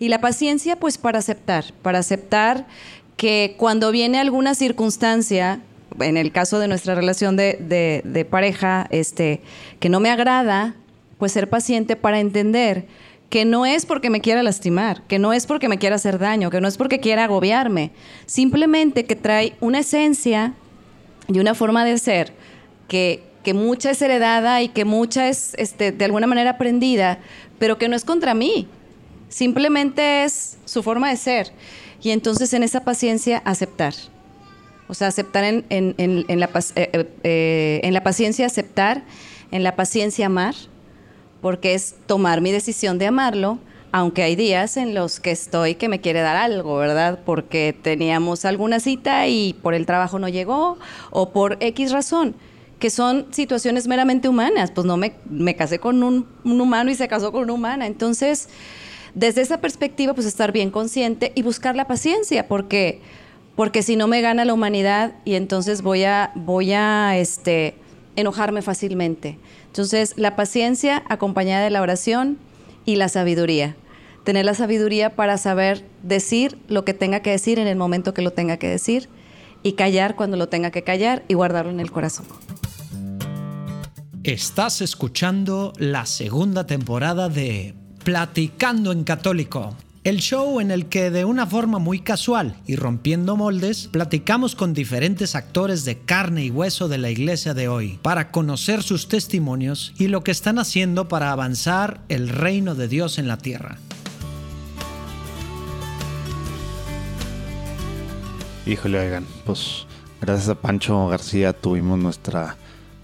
Y la paciencia, pues para aceptar, para aceptar que cuando viene alguna circunstancia, en el caso de nuestra relación de, pareja, este, que no me agrada, pues ser paciente para entender que no es porque me quiera lastimar, que no es porque me quiera hacer daño, que no es porque quiera agobiarme, simplemente que trae una esencia y una forma de ser que, que mucha es heredada y que mucha es este, de alguna manera aprendida, pero que no es contra mí, simplemente es su forma de ser. Y entonces en esa paciencia aceptar. O sea, aceptar en, en, en, la, eh, eh, en la paciencia aceptar, en la paciencia amar, porque es tomar mi decisión de amarlo, aunque hay días en los que estoy que me quiere dar algo, ¿verdad? Porque teníamos alguna cita y por el trabajo no llegó o por X razón que son situaciones meramente humanas. Pues no me, me casé con un, humano y se casó con una humana. Entonces, desde esa perspectiva, pues estar bien consciente y buscar la paciencia, porque, porque si no me gana la humanidad y entonces voy a, voy a este, enojarme fácilmente. Entonces, la paciencia acompañada de la oración y la sabiduría. Tener la sabiduría para saber decir lo que tenga que decir en el momento que lo tenga que decir y callar cuando lo tenga que callar y guardarlo en el corazón. Estás escuchando la segunda temporada de Platicando en Católico, el show en el que de una forma muy casual y rompiendo moldes, platicamos con diferentes actores de carne y hueso de la iglesia de hoy para conocer sus testimonios y lo que están haciendo para avanzar el reino de Dios en la tierra. Híjole, oigan, pues gracias a Pancho García tuvimos nuestra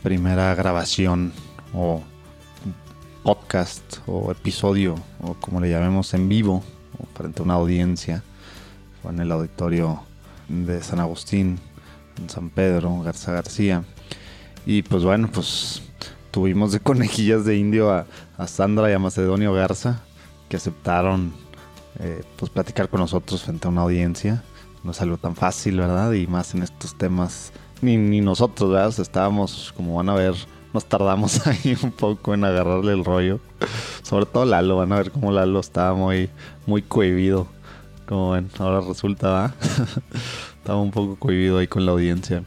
primera grabación o podcast o episodio o como le llamemos en vivo o frente a una audiencia fue en el auditorio de San Agustín en San Pedro Garza García. Y pues bueno pues tuvimos de conejillas de indio a, Sandra y a Macedonio Garza que aceptaron eh, pues platicar con nosotros frente a una audiencia. No es algo tan fácil verdad y más en estos temas ni, ni nosotros, ¿verdad? estábamos, como van a ver, nos tardamos ahí un poco en agarrarle el rollo. Sobre todo Lalo, van a ver cómo Lalo estaba muy, muy cohibido. Como ven, ahora resulta, ¿va? estaba un poco cohibido ahí con la audiencia.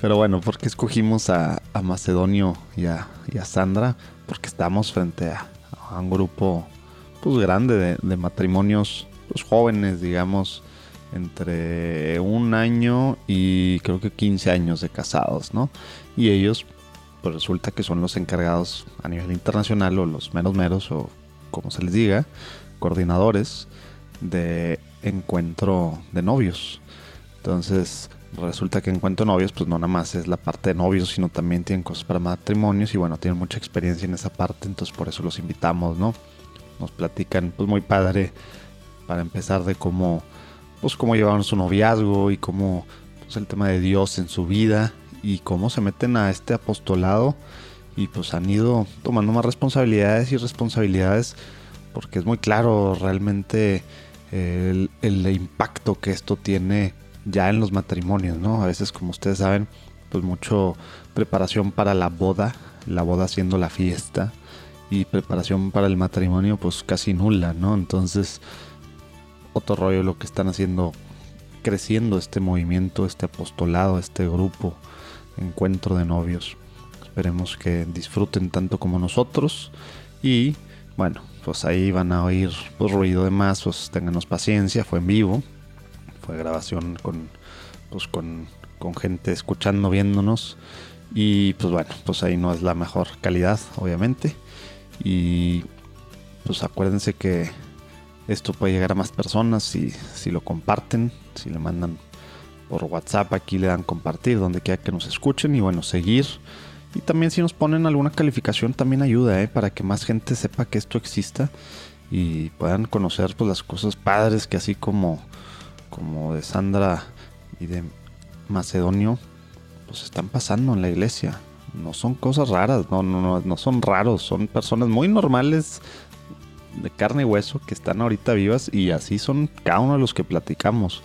Pero bueno, ¿por qué escogimos a, Macedonio y a, Sandra? Porque estamos frente a, un grupo pues grande de, de matrimonios pues, jóvenes, digamos, entre un año y creo que 15 años de casados, ¿no? Y ellos, pues resulta que son los encargados a nivel internacional o los menos meros o como se les diga, coordinadores de encuentro de novios. Entonces, resulta que encuentro novios, pues no nada más es la parte de novios, sino también tienen cosas para matrimonios y bueno, tienen mucha experiencia en esa parte, entonces por eso los invitamos, ¿no? Nos platican, pues muy padre, para empezar de cómo pues cómo llevaron su noviazgo y cómo pues, el tema de Dios en su vida y cómo se meten a este apostolado y pues han ido tomando más responsabilidades y responsabilidades porque es muy claro realmente el, el, impacto que esto tiene ya en los matrimonios, ¿no? A veces como ustedes saben, pues mucho preparación para la boda, la boda siendo la fiesta y preparación para el matrimonio pues casi nula, ¿no? Entonces otro rollo lo que están haciendo, creciendo este movimiento, este apostolado, este grupo, encuentro de novios. Esperemos que disfruten tanto como nosotros y bueno, pues ahí van a oír pues, ruido de más, pues ténganos paciencia, fue en vivo, fue grabación con, pues, con, con gente escuchando, viéndonos y pues bueno, pues ahí no es la mejor calidad, obviamente. Y pues acuérdense que esto puede llegar a más personas si, si lo comparten, si le mandan por WhatsApp, aquí le dan compartir, donde quiera que nos escuchen y bueno, seguir. Y también si nos ponen alguna calificación también ayuda, ¿eh? para que más gente sepa que esto exista y puedan conocer pues, las cosas padres que así como, como de Sandra y de Macedonio, pues están pasando en la iglesia. No son cosas raras, no, no, no, no son raros, son personas muy normales de carne y hueso que están ahorita vivas y así son cada uno de los que platicamos.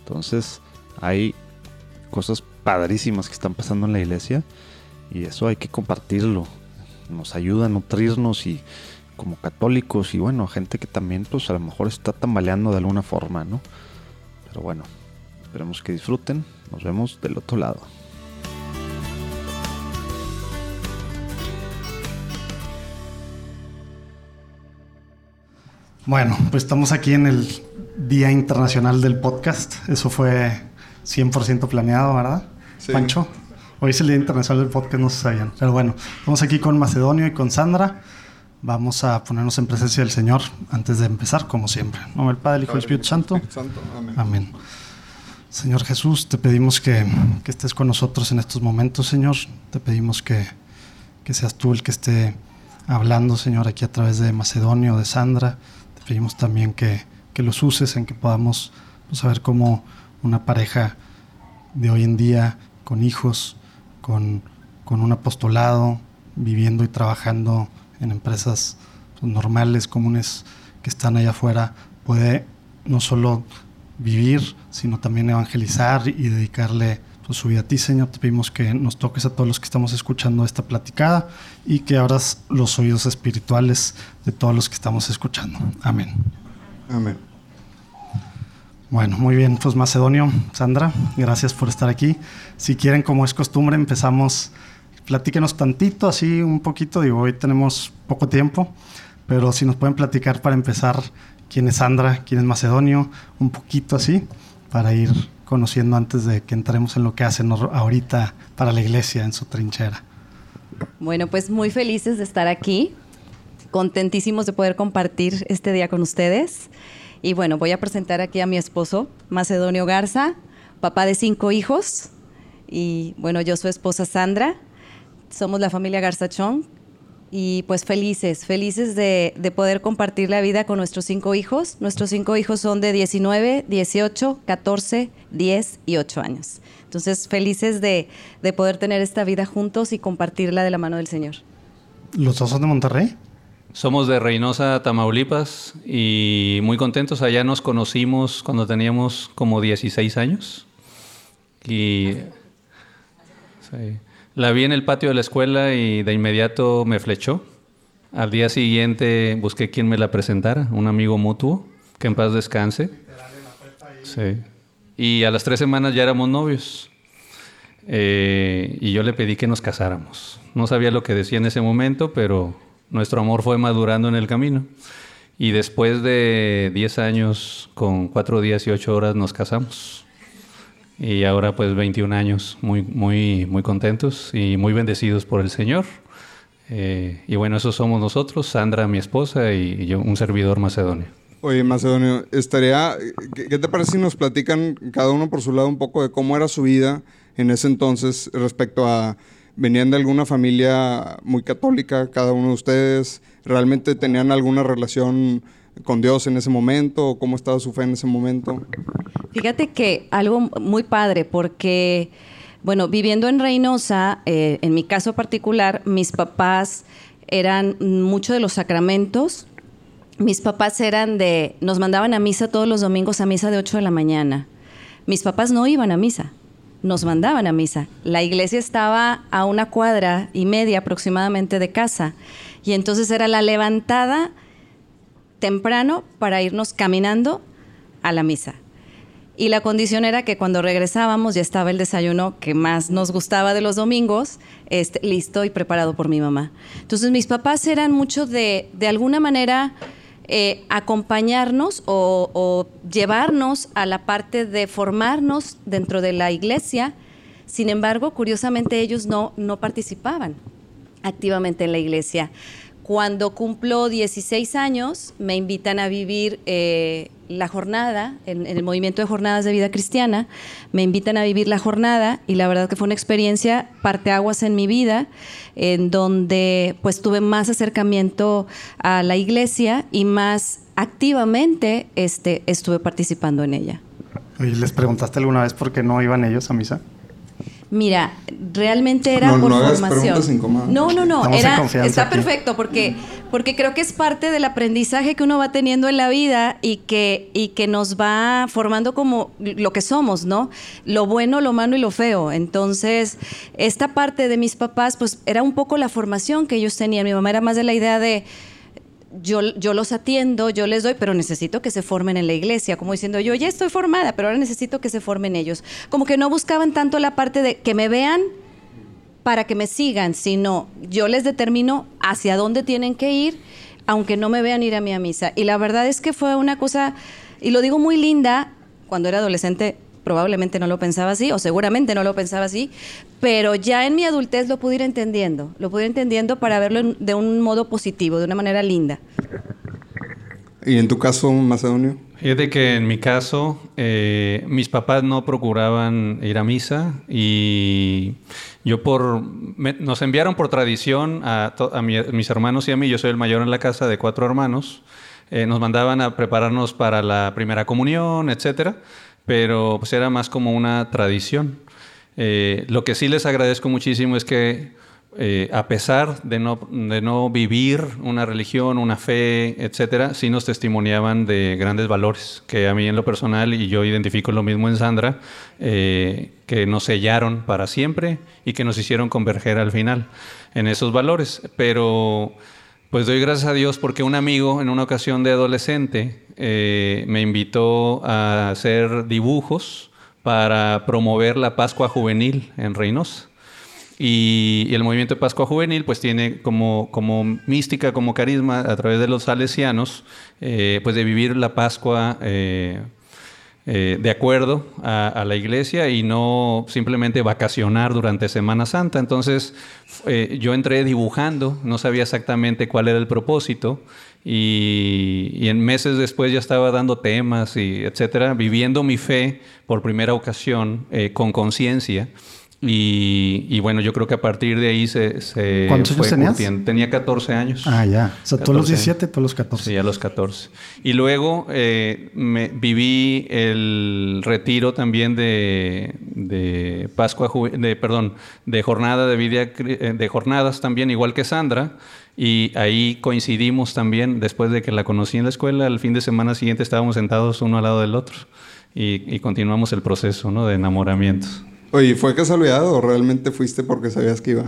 Entonces hay cosas padrísimas que están pasando en la iglesia y eso hay que compartirlo. Nos ayuda a nutrirnos y como católicos y bueno, gente que también pues a lo mejor está tambaleando de alguna forma, ¿no? Pero bueno, esperemos que disfruten. Nos vemos del otro lado. Bueno, pues estamos aquí en el Día Internacional del Podcast. Eso fue 100% planeado, ¿verdad? Sí. Pancho. Hoy es el Día Internacional del Podcast, no se sabían. Pero bueno, estamos aquí con Macedonio y con Sandra. Vamos a ponernos en presencia del Señor antes de empezar, como siempre. Nombre del Padre, el Hijo y el Espíritu Santo. Santo, amén. Amén. Señor Jesús, te pedimos que, que estés con nosotros en estos momentos, Señor. Te pedimos que, que seas tú el que esté hablando, Señor, aquí a través de Macedonio, de Sandra. Te pedimos también que, que los uses en que podamos pues, saber cómo una pareja de hoy en día, con hijos, con, con un apostolado, viviendo y trabajando en empresas pues, normales, comunes, que están allá afuera, puede no solo vivir, sino también evangelizar y dedicarle pues, su vida a ti, Señor. Te pedimos que nos toques a todos los que estamos escuchando esta platicada y que abras los oídos espirituales de todos los que estamos escuchando. Amén. Amén. Bueno, muy bien, pues Macedonio, Sandra, gracias por estar aquí. Si quieren, como es costumbre, empezamos, platíquenos tantito, así un poquito, digo, hoy tenemos poco tiempo, pero si nos pueden platicar para empezar quién es Sandra, quién es Macedonio, un poquito así, para ir conociendo antes de que entremos en lo que hacen ahorita para la iglesia en su trinchera. Bueno, pues muy felices de estar aquí, contentísimos de poder compartir este día con ustedes. Y bueno, voy a presentar aquí a mi esposo, Macedonio Garza, papá de cinco hijos. Y bueno, yo su esposa Sandra. Somos la familia Garzachón. Y pues felices, felices de, de, poder compartir la vida con nuestros cinco hijos. Nuestros cinco hijos son de 19, 18, 14, 10 y 8 años. Entonces, felices de, de poder tener esta vida juntos y compartirla de la mano del Señor. ¿Los dos de Monterrey? Somos de Reynosa, Tamaulipas y muy contentos. Allá nos conocimos cuando teníamos como 16 años. Y la vi en el patio de la escuela y de inmediato me flechó. Al día siguiente busqué quien me la presentara, un amigo mutuo, que en paz descanse. Sí. Y a las tres semanas ya éramos novios. Eh, y yo le pedí que nos casáramos. No sabía lo que decía en ese momento, pero nuestro amor fue madurando en el camino. Y después de 10 años, con 4 días y 8 horas, nos casamos. Y ahora pues 21 años, muy, muy, muy contentos y muy bendecidos por el Señor. Eh, y bueno, esos somos nosotros, Sandra, mi esposa, y, yo, un servidor macedonio. Oye, Macedonio, estaría, ¿qué, ¿qué te parece si nos platican cada uno por su lado un poco de cómo era su vida en ese entonces respecto a venían de alguna familia muy católica, cada uno de ustedes, realmente tenían alguna relación con Dios en ese momento, o cómo estaba su fe en ese momento? Fíjate que algo muy padre, porque, bueno, viviendo en Reynosa, eh, en mi caso particular, mis papás eran mucho de los sacramentos. Mis papás eran de, nos mandaban a misa todos los domingos a misa de 8 de la mañana. Mis papás no iban a misa nos mandaban a misa. La iglesia estaba a una cuadra y media aproximadamente de casa y entonces era la levantada temprano para irnos caminando a la misa. Y la condición era que cuando regresábamos ya estaba el desayuno que más nos gustaba de los domingos, este, listo y preparado por mi mamá. Entonces mis papás eran mucho de, de alguna manera, eh, acompañarnos o, o, llevarnos a la parte de formarnos dentro de la iglesia. Sin embargo, curiosamente ellos no, no participaban activamente en la iglesia. Cuando cumplo 16 años, me invitan a vivir eh, la jornada, en, el movimiento de jornadas de vida cristiana, me invitan a vivir la jornada y la verdad que fue una experiencia parteaguas en mi vida, en donde pues tuve más acercamiento a la iglesia y más activamente este, estuve participando en ella. Oye, ¿les preguntaste alguna vez por qué no iban ellos a misa? Mira, realmente era no, por no formación. No, no, no, era, está aquí. perfecto porque, porque creo que es parte del aprendizaje que uno va teniendo en la vida y que, y que nos va formando como lo que somos, ¿no? Lo bueno, lo malo y lo feo. Entonces, esta parte de mis papás, pues era un poco la formación que ellos tenían. Mi mamá era más de la idea de yo, yo los atiendo, yo les doy, pero necesito que se formen en la iglesia, como diciendo, yo ya estoy formada, pero ahora necesito que se formen ellos. Como que no buscaban tanto la parte de que me vean para que me sigan, sino yo les determino hacia dónde tienen que ir, aunque no me vean ir a mi misa. Y la verdad es que fue una cosa, y lo digo muy linda, cuando era adolescente probablemente no lo pensaba así, o seguramente no lo pensaba así, pero ya en mi adultez lo pude ir entendiendo, lo pude ir entendiendo para verlo de un modo positivo, de una manera linda. ¿Y en tu caso, Macedonio? Fíjate que en mi caso, eh, mis papás no procuraban ir a misa y yo por... nos enviaron por tradición a, mis hermanos y a mí, yo soy el mayor en la casa de cuatro hermanos, eh, nos mandaban a prepararnos para la primera comunión, etcétera pero pues era más como una tradición. Eh, lo que sí les agradezco muchísimo es que eh, a pesar de no, de no, vivir una religión, una fe, etcétera, sí nos testimoniaban de grandes valores, que a mí en lo personal, y yo identifico lo mismo en Sandra, eh, que nos sellaron para siempre y que nos hicieron converger al final en esos valores. Pero pues doy gracias a Dios porque un amigo en una ocasión de adolescente eh, me invitó a hacer dibujos para promover la Pascua Juvenil en Reynosa. Y, el movimiento de Pascua Juvenil pues tiene como, como mística, como carisma a través de los salesianos, eh, pues de vivir la Pascua eh, de acuerdo a, la iglesia y no simplemente vacacionar durante Semana Santa. Entonces yo entré dibujando, no sabía exactamente cuál era el propósito y, en meses después ya estaba dando temas y etcétera, viviendo mi fe por primera ocasión eh, con conciencia. Y, bueno, yo creo que a partir de ahí se, se ¿Cuántos años tenías? Tenía 14 años. Ah, ya. O sea, los 17, tú a los 14. Sí, a los 14. Y luego eh, me, viví el retiro también de, de Pascua, de, perdón, de jornada de vida, eh, de jornadas también, igual que Sandra. Y ahí coincidimos también, después de que la conocí en la escuela, el fin de semana siguiente estábamos sentados uno al lado del otro. Y, y continuamos el proceso ¿no? de enamoramiento. Oye, ¿fue casualidad o realmente fuiste porque sabías que iba?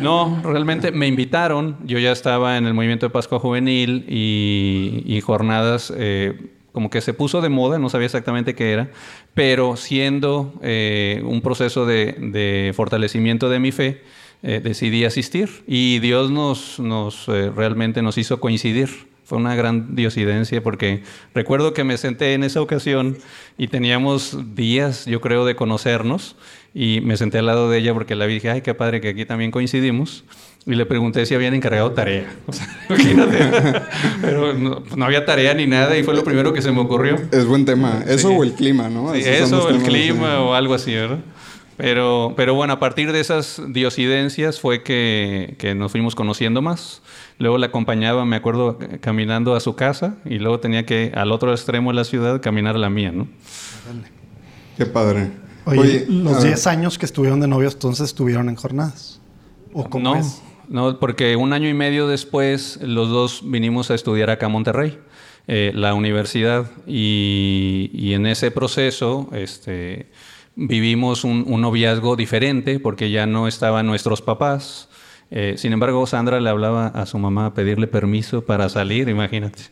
No, realmente me invitaron. Yo ya estaba en el movimiento de Pascua Juvenil y, jornadas eh, como que se puso de moda, no sabía exactamente qué era, pero siendo eh, un proceso de, fortalecimiento de mi fe, eh, decidí asistir y Dios nos, nos realmente nos hizo coincidir. Fue una gran diosidencia porque recuerdo que me senté en esa ocasión y teníamos días, yo creo, de conocernos y me senté al lado de ella porque la vi y dije, ay, qué padre que aquí también coincidimos. Y le pregunté si habían encargado tarea. imagínate. Pero no, había tarea ni nada y fue lo primero que se me ocurrió. Es buen tema. Eso o el clima, ¿no? Sí, eso, el clima o algo así, ¿verdad? Pero, pero bueno, a partir de esas diosidencias fue que, que nos fuimos conociendo más. Luego la acompañaba, me acuerdo, caminando a su casa y luego tenía que al otro extremo de la ciudad caminar a la mía, ¿no? Qué padre. Oye, los 10 años que estuvieron de novios entonces estuvieron en jornadas. ¿O cómo no, no, porque un año y medio después los dos vinimos a estudiar acá a Monterrey, eh, la universidad, y, y, en ese proceso este, vivimos un, noviazgo diferente porque ya no estaban nuestros papás. Eh, sin embargo, Sandra le hablaba a su mamá a pedirle permiso para salir, imagínate.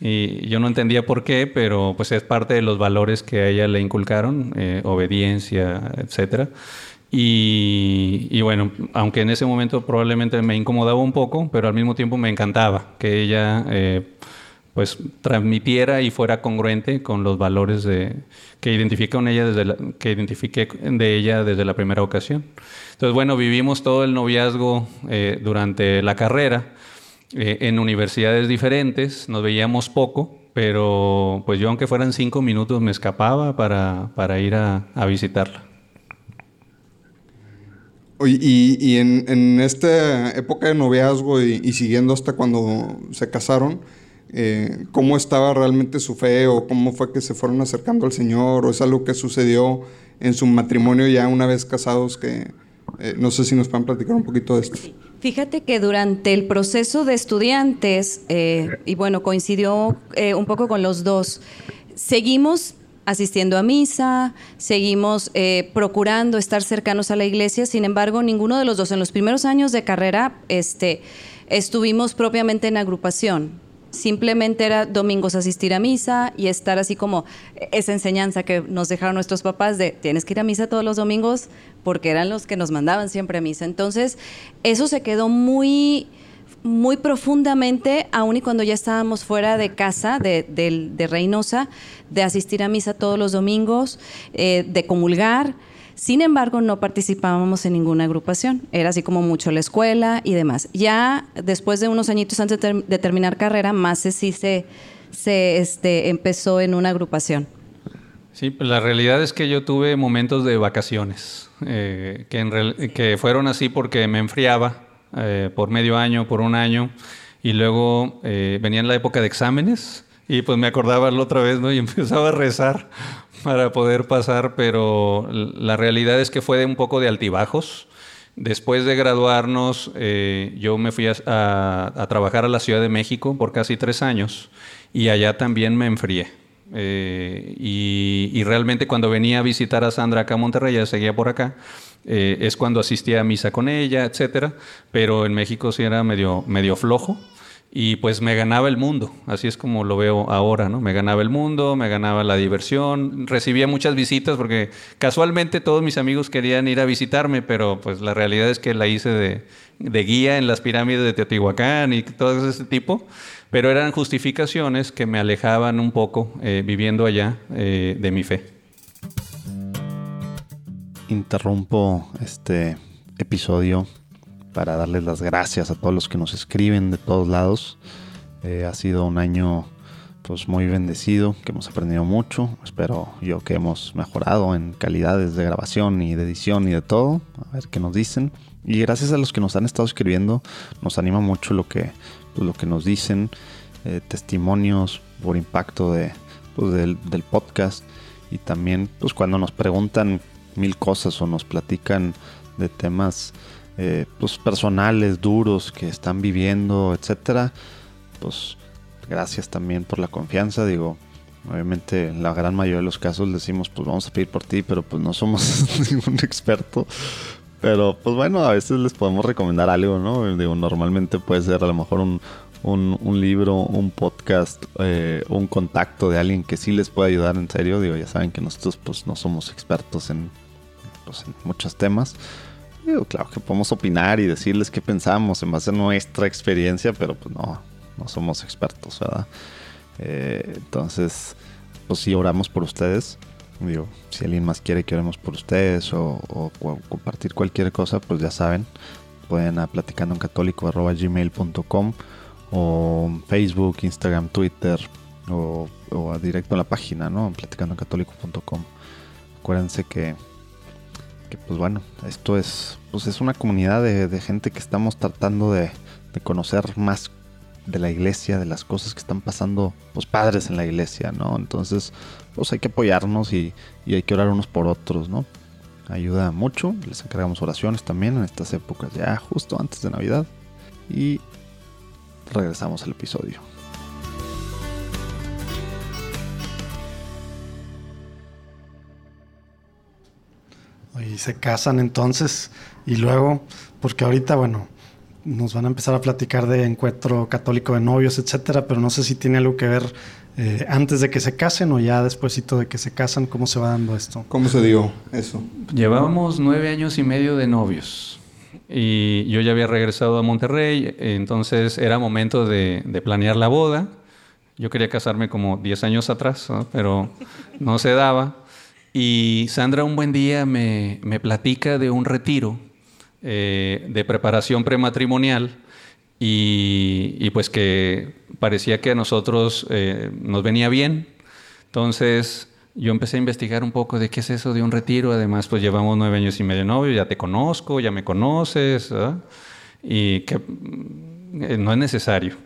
Y yo no entendía por qué, pero pues es parte de los valores que a ella le inculcaron, eh, obediencia, etcétera. Y, y, bueno, aunque en ese momento probablemente me incomodaba un poco, pero al mismo tiempo me encantaba que ella eh, pues transmitiera y fuera congruente con los valores de, que identifiqué ella desde que identifiqué de ella desde la primera ocasión. Entonces, bueno, vivimos todo el noviazgo eh, durante la carrera eh, en universidades diferentes, nos veíamos poco, pero pues yo aunque fueran cinco minutos me escapaba para, para ir a, visitarla. Y, y en, en, esta época de noviazgo y, siguiendo hasta cuando se casaron, eh, ¿cómo estaba realmente su fe o cómo fue que se fueron acercando al Señor o es algo que sucedió en su matrimonio ya una vez casados que, eh, no sé si nos pueden platicar un poquito de esto. Fíjate que durante el proceso de estudiantes, eh, y bueno, coincidió eh, un poco con los dos, seguimos asistiendo a misa, seguimos procurando estar cercanos a la iglesia, sin embargo, ninguno de los dos en los primeros años de carrera este, estuvimos propiamente en agrupación. Simplemente era domingos asistir a misa y estar así como esa enseñanza que nos dejaron nuestros papás de tienes que ir a misa todos los domingos porque eran los que nos mandaban siempre a misa. Entonces, eso se quedó muy muy profundamente, aun y cuando ya estábamos fuera de casa, de, de Reynosa, de asistir a misa todos los domingos, eh, de comulgar. Sin embargo, no participábamos en ninguna agrupación. Era así como mucho la escuela y demás. Ya después de unos añitos antes de, terminar carrera, más sí se, se este, empezó en una agrupación. Sí, pues la realidad es que yo tuve momentos de vacaciones, eh, que, que fueron así porque me enfriaba eh, por medio año, por un año, y luego eh, venía en la época de exámenes y pues me acordaba la otra vez, ¿no? Y empezaba a rezar para poder pasar, pero la realidad es que fue de un poco de altibajos. Después de graduarnos, eh, yo me fui a, trabajar a la Ciudad de México por casi tres años y allá también me enfrié. y, y, realmente cuando venía a visitar a Sandra acá a Monterrey, ya seguía por acá, eh, es cuando asistía a misa con ella, etcétera, pero en México sí era medio, medio flojo y pues me ganaba el mundo, así es como lo veo ahora, ¿no? Me ganaba el mundo, me ganaba la diversión, recibía muchas visitas porque casualmente todos mis amigos querían ir a visitarme, pero pues la realidad es que la hice de, guía en las pirámides de Teotihuacán y todo ese tipo, pero eran justificaciones que me alejaban un poco eh, viviendo allá eh, de mi fe interrumpo este episodio para darles las gracias a todos los que nos escriben de todos lados. Eh, ha sido un año pues muy bendecido, que hemos aprendido mucho. Espero yo que hemos mejorado en calidades de grabación y de edición y de todo. A ver qué nos dicen. Y gracias a los que nos han estado escribiendo, nos anima mucho lo que, pues, lo que nos dicen, eh, testimonios por impacto de, pues, del, del podcast. Y también pues cuando nos preguntan mil cosas o nos platican de temas eh, pues personales, duros que están viviendo, etcétera, pues gracias también por la confianza. Digo, obviamente en la gran mayoría de los casos decimos, pues vamos a pedir por ti, pero pues no somos ningún experto. Pero pues bueno, a veces les podemos recomendar algo, ¿no? Digo, normalmente puede ser a lo mejor un, un, libro, un podcast, eh, un contacto de alguien que sí les puede ayudar en serio. Digo, ya saben que nosotros pues no somos expertos en, pues, en muchos temas. Claro que podemos opinar y decirles qué pensamos en base a nuestra experiencia, pero pues no, no somos expertos, ¿verdad? Eh, entonces, pues si oramos por ustedes. Digo, si alguien más quiere que oremos por ustedes o, compartir cualquier cosa, pues ya saben, pueden a gmail.com o Facebook, Instagram, Twitter o, o, directo en la página, ¿no? Platicando en católico.com. Acuérdense que que pues bueno, esto es, pues es una comunidad de, gente que estamos tratando de, conocer más de la iglesia, de las cosas que están pasando pues padres en la iglesia, ¿no? Entonces, pues hay que apoyarnos y, y hay que orar unos por otros, ¿no? Ayuda mucho, les encargamos oraciones también en estas épocas, ya justo antes de Navidad. Y regresamos al episodio. Y se casan entonces y luego, porque ahorita, bueno, nos van a empezar a platicar de encuentro católico de novios, etcétera, pero no sé si tiene algo que ver eh, antes de que se casen o ya despuesito de que se casan, ¿cómo se va dando esto? ¿Cómo se dio eso? Llevábamos nueve años y medio de novios y yo ya había regresado a Monterrey, entonces era momento de, planear la boda. Yo quería casarme como diez años atrás, pero no se daba. Y Sandra un buen día me, platica de un retiro eh, de preparación prematrimonial y, pues que parecía que a nosotros eh, nos venía bien. Entonces yo empecé a investigar un poco de qué es eso de un retiro. Además, pues llevamos nueve años y medio novio, ya te conozco, ya me conoces, y que eh, no es necesario.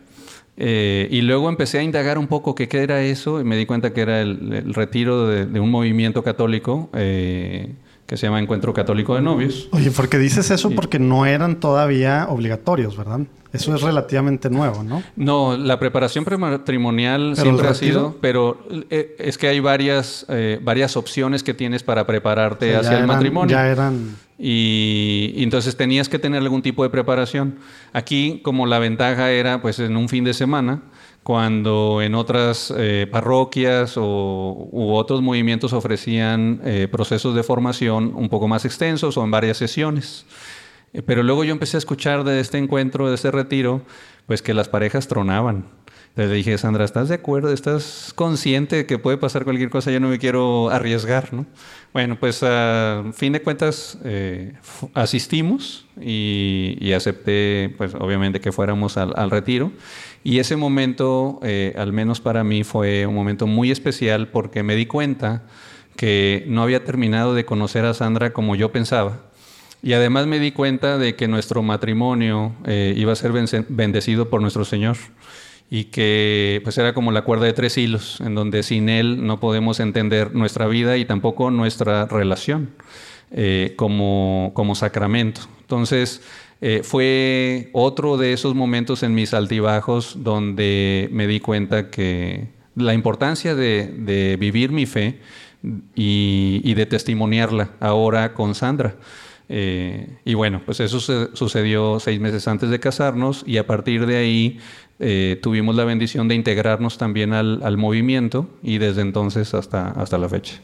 Eh, y luego empecé a indagar un poco qué, era eso y me di cuenta que era el, retiro de, un movimiento católico eh, que se llama Encuentro Católico de Novios. Oye, ¿por qué dices eso? Porque no eran todavía obligatorios, ¿verdad? Eso es relativamente nuevo, ¿no? No, la preparación prematrimonial siempre ha sido, pero eh, es que hay varias, varias opciones que tienes para prepararte hacia el matrimonio. Ya eran y, entonces tenías que tener algún tipo de preparación. Aquí, como la ventaja era, pues en un fin de semana, cuando en otras eh, parroquias o, u otros movimientos ofrecían eh, procesos de formación un poco más extensos o en varias sesiones. Eh, pero luego yo empecé a escuchar de este encuentro, de este retiro, pues que las parejas tronaban. Entonces le dije, Sandra, ¿estás de acuerdo? ¿Estás consciente de que puede pasar cualquier cosa? Yo no me quiero arriesgar, ¿no? Bueno, pues a fin de cuentas asistimos y, acepté, pues obviamente que fuéramos al retiro. Y ese momento, eh, al menos para mí, fue un momento muy especial porque me di cuenta que no había terminado de conocer a Sandra como yo pensaba. Y además me di cuenta de que nuestro matrimonio eh, iba a ser bendecido por nuestro Señor y que pues era como la cuerda de tres hilos, en donde sin Él no podemos entender nuestra vida y tampoco nuestra relación eh, como, como sacramento. Entonces, eh, fue otro de esos momentos en mis altibajos donde me di cuenta que la importancia de, vivir mi fe y, de testimoniarla ahora con Sandra. Eh, y bueno, pues eso sucedió seis meses antes de casarnos y a partir de ahí eh, tuvimos la bendición de integrarnos también al, al, movimiento y desde entonces hasta, hasta la fecha.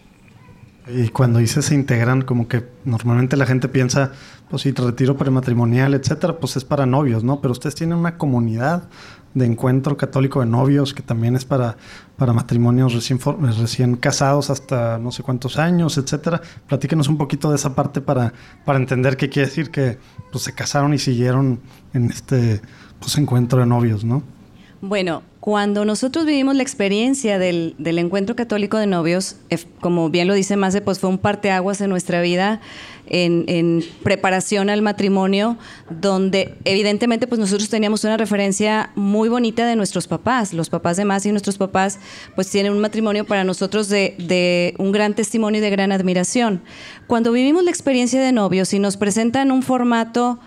Y cuando dices se integran, como que normalmente la gente piensa, pues si retiro prematrimonial, etcétera, pues es para novios, ¿no? Pero ustedes tienen una comunidad de encuentro católico de novios que también es para, para matrimonios recién, recién casados hasta no sé cuántos años, etcétera. Platíquenos un poquito de esa parte para, para entender qué quiere decir que pues, se casaron y siguieron en este pues, encuentro de novios, ¿no? Bueno, cuando nosotros vivimos la experiencia del, encuentro católico de novios, como bien lo dice Mase, pues fue un parteaguas en nuestra vida en, preparación al matrimonio, donde evidentemente pues nosotros teníamos una referencia muy bonita de nuestros papás. Los papás de Mase y nuestros papás pues tienen un matrimonio para nosotros de, de un gran testimonio y de gran admiración. Cuando vivimos la experiencia de novios y nos presentan un formato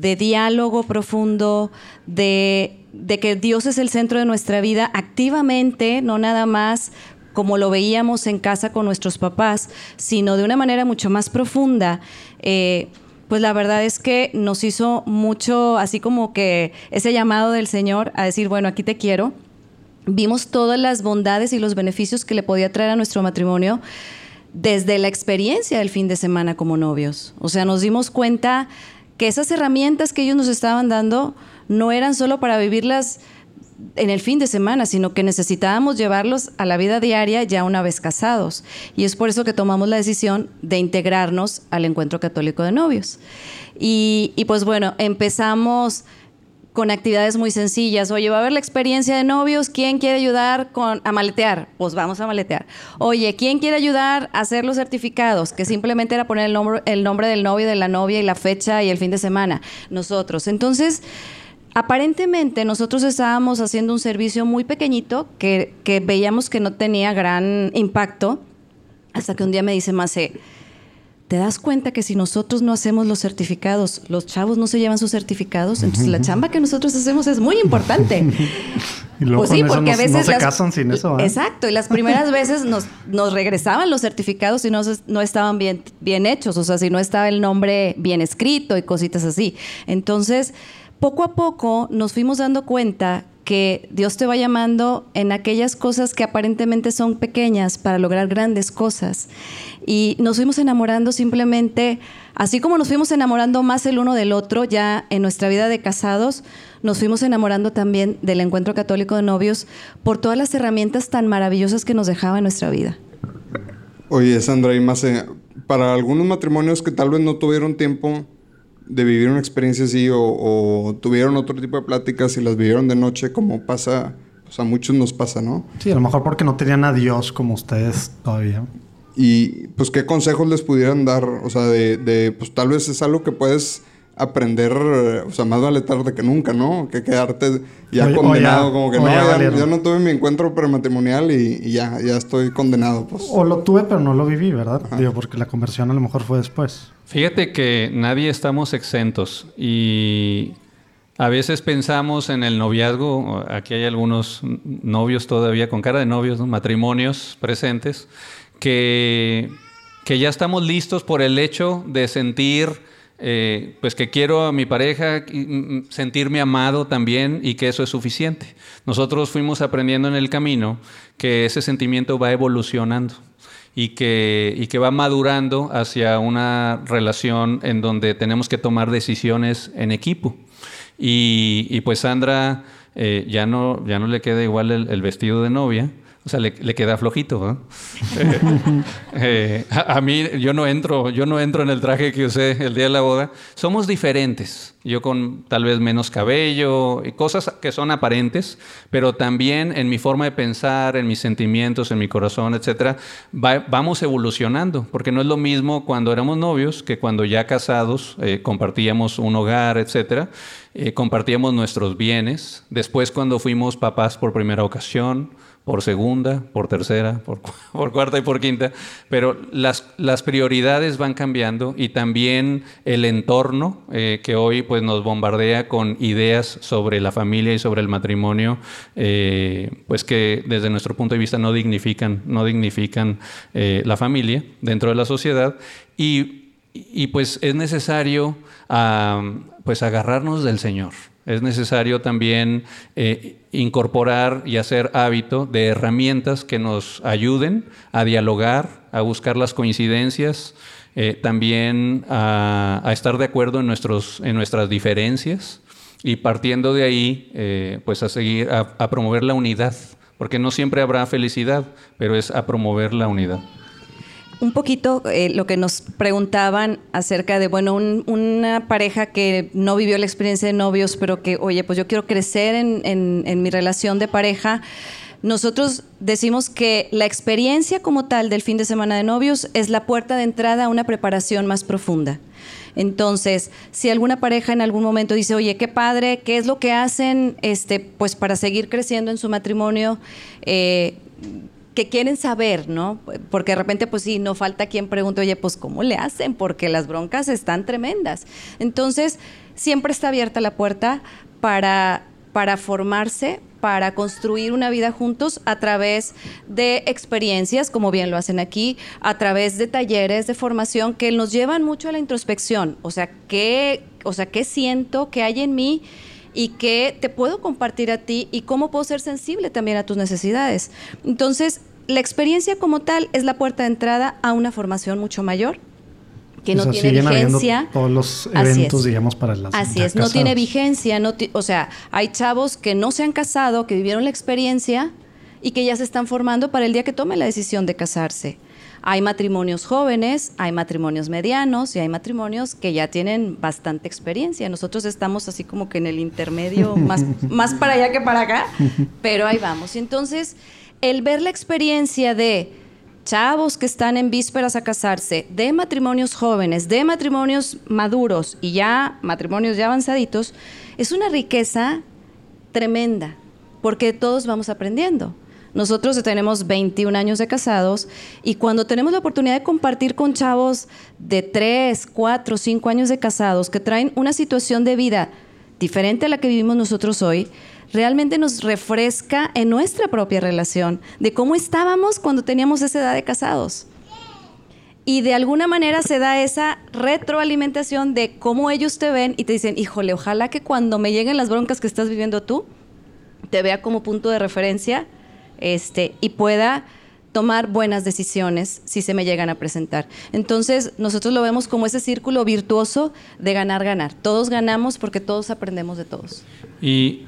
de diálogo profundo, de de que Dios es el centro de nuestra vida activamente, no nada más como lo veíamos en casa con nuestros papás, sino de una manera mucho más profunda. Eh, pues la verdad es que nos hizo mucho, así como que ese llamado del Señor a decir, bueno, aquí te quiero. Vimos todas las bondades y los beneficios que le podía traer a nuestro matrimonio desde la experiencia del fin de semana como novios. O sea, nos dimos cuenta que esas herramientas que ellos nos estaban dando no eran solo para vivirlas en el fin de semana, sino que necesitábamos llevarlos a la vida diaria ya una vez casados. Y es por eso que tomamos la decisión de integrarnos al encuentro católico de novios. Y, pues bueno, empezamos con actividades muy sencillas. Oye, va a haber la experiencia de novios. ¿Quién quiere ayudar con, a maletear? Pues vamos a maletear. Oye, ¿quién quiere ayudar a hacer los certificados? Que simplemente era poner el nombre, el nombre del novio, de la novia y la fecha y el fin de semana. Nosotros. Entonces, Aparentemente nosotros estábamos haciendo un servicio muy pequeñito que, veíamos que no tenía gran impacto, hasta que un día me dice Mase, ¿te das cuenta que si nosotros no hacemos los certificados, los chavos no se llevan sus certificados? Entonces la chamba que nosotros hacemos es muy importante. y luego pues sí, porque a veces no se casan sin eso. ¿eh? Exacto, y las primeras veces nos, nos regresaban los certificados y no, no estaban bien, bien hechos, o sea, si no estaba el nombre bien escrito y cositas así. Entonces poco a poco nos fuimos dando cuenta que Dios te va llamando en aquellas cosas que aparentemente son pequeñas para lograr grandes cosas. Y nos fuimos enamorando simplemente, así como nos fuimos enamorando más el uno del otro ya en nuestra vida de casados, nos fuimos enamorando también del encuentro católico de novios por todas las herramientas tan maravillosas que nos dejaba nuestra vida. Oye, Sandra, y más, eh, para algunos matrimonios que tal vez no tuvieron tiempo de vivir una experiencia así o, tuvieron otro tipo de pláticas y las vivieron de noche como pasa, pues a muchos nos pasa, ¿no? Sí, a lo mejor porque no tenían a Dios como ustedes todavía. Y pues qué consejos les pudieran dar, o sea, de, de pues tal vez es algo que puedes aprender, o sea, más vale tarde que nunca, ¿no? Que quedarte ya condenado, como que no, ya, no tuve mi encuentro prematrimonial y, y, ya, ya estoy condenado, pues. O lo tuve, pero no lo viví, ¿verdad? Digo, porque la conversión a lo mejor fue después. Fíjate que nadie estamos exentos y a veces pensamos en el noviazgo, aquí hay algunos novios todavía con cara de novios, matrimonios presentes, que, que ya estamos listos por el hecho de sentir eh, pues que quiero a mi pareja, mm, sentirme amado también y que eso es suficiente. Nosotros fuimos aprendiendo en el camino que ese sentimiento va evolucionando y que, y que va madurando hacia una relación en donde tenemos que tomar decisiones en equipo. Y, pues Sandra eh, ya, no, ya no le queda igual el vestido de novia o sea, le, queda flojito. Eh, eh, a, mí, yo no, entro, yo no entro en el traje que usé el día de la boda. Somos diferentes. Yo con tal vez menos cabello y cosas que son aparentes, pero también en mi forma de pensar, en mis sentimientos, en mi corazón, etcétera, vamos evolucionando. Porque no es lo mismo cuando éramos novios que cuando ya casados eh, compartíamos un hogar, etcétera. compartíamos nuestros bienes. Después, cuando fuimos papás por primera ocasión, por segunda, por tercera, por, cuarta y por quinta, pero las, las prioridades van cambiando y también el entorno eh, que hoy pues, nos bombardea con ideas sobre la familia y sobre el matrimonio, eh, pues que desde nuestro punto de vista no dignifican, no dignifican eh, la familia dentro de la sociedad y, y pues es necesario pues agarrarnos del Señor. Es necesario también incorporar y hacer hábito de herramientas que nos ayuden a dialogar, a buscar las coincidencias, eh, también a, estar de acuerdo en, nuestros, en nuestras diferencias y partiendo de ahí, eh, pues a seguir, a promover la unidad, porque no siempre habrá felicidad, pero es a promover la unidad un poquito eh, lo que nos preguntaban acerca de, bueno, una pareja que no vivió la experiencia de novios, pero que, oye, pues yo quiero crecer en, mi relación de pareja. Nosotros decimos que la experiencia como tal del fin de semana de novios es la puerta de entrada a una preparación más profunda. Entonces, si alguna pareja en algún momento dice, oye, qué padre, ¿qué es lo que hacen este, pues para seguir creciendo en su matrimonio? Eh, que quieren saber, ¿no? Porque de repente, pues sí, no falta quien pregunte, oye, pues ¿cómo le hacen? Porque las broncas están tremendas. Entonces, siempre está abierta la puerta para, para formarse, para construir una vida juntos a través de experiencias, como bien lo hacen aquí, a través de talleres de formación que nos llevan mucho a la introspección. O sea, ¿qué, o sea, ¿qué siento? ¿Qué hay en mí? y qué te puedo compartir a ti y cómo puedo ser sensible también a tus necesidades. Entonces, la experiencia como tal es la puerta de entrada a una formación mucho mayor que no tiene vigencia. Todos los eventos, digamos, para las Así es, no tiene vigencia, no o sea, hay chavos que no se han casado, que vivieron la experiencia y que ya se están formando para el día que tomen la decisión de casarse. Hay matrimonios jóvenes, hay matrimonios medianos y hay matrimonios que ya tienen bastante experiencia. Nosotros estamos así como que en el intermedio, más, más para allá que para acá, pero ahí vamos. Y entonces, el ver la experiencia de chavos que están en vísperas a casarse, de matrimonios jóvenes, de matrimonios maduros y ya matrimonios ya avanzaditos, es una riqueza tremenda, porque todos vamos aprendiendo. Nosotros tenemos 21 años de casados y cuando tenemos la oportunidad de compartir con chavos de 3, 4, 5 años de casados que traen una situación de vida diferente a la que vivimos nosotros hoy, realmente nos refresca en nuestra propia relación de cómo estábamos cuando teníamos esa edad de casados. Y de alguna manera se da esa retroalimentación de cómo ellos te ven y te dicen, híjole, ojalá que cuando me lleguen las broncas que estás viviendo tú, te vea como punto de referencia este, y pueda tomar buenas decisiones si se me llegan a presentar. Entonces, nosotros lo vemos como ese círculo virtuoso de ganar, ganar. Todos ganamos porque todos aprendemos de todos. Y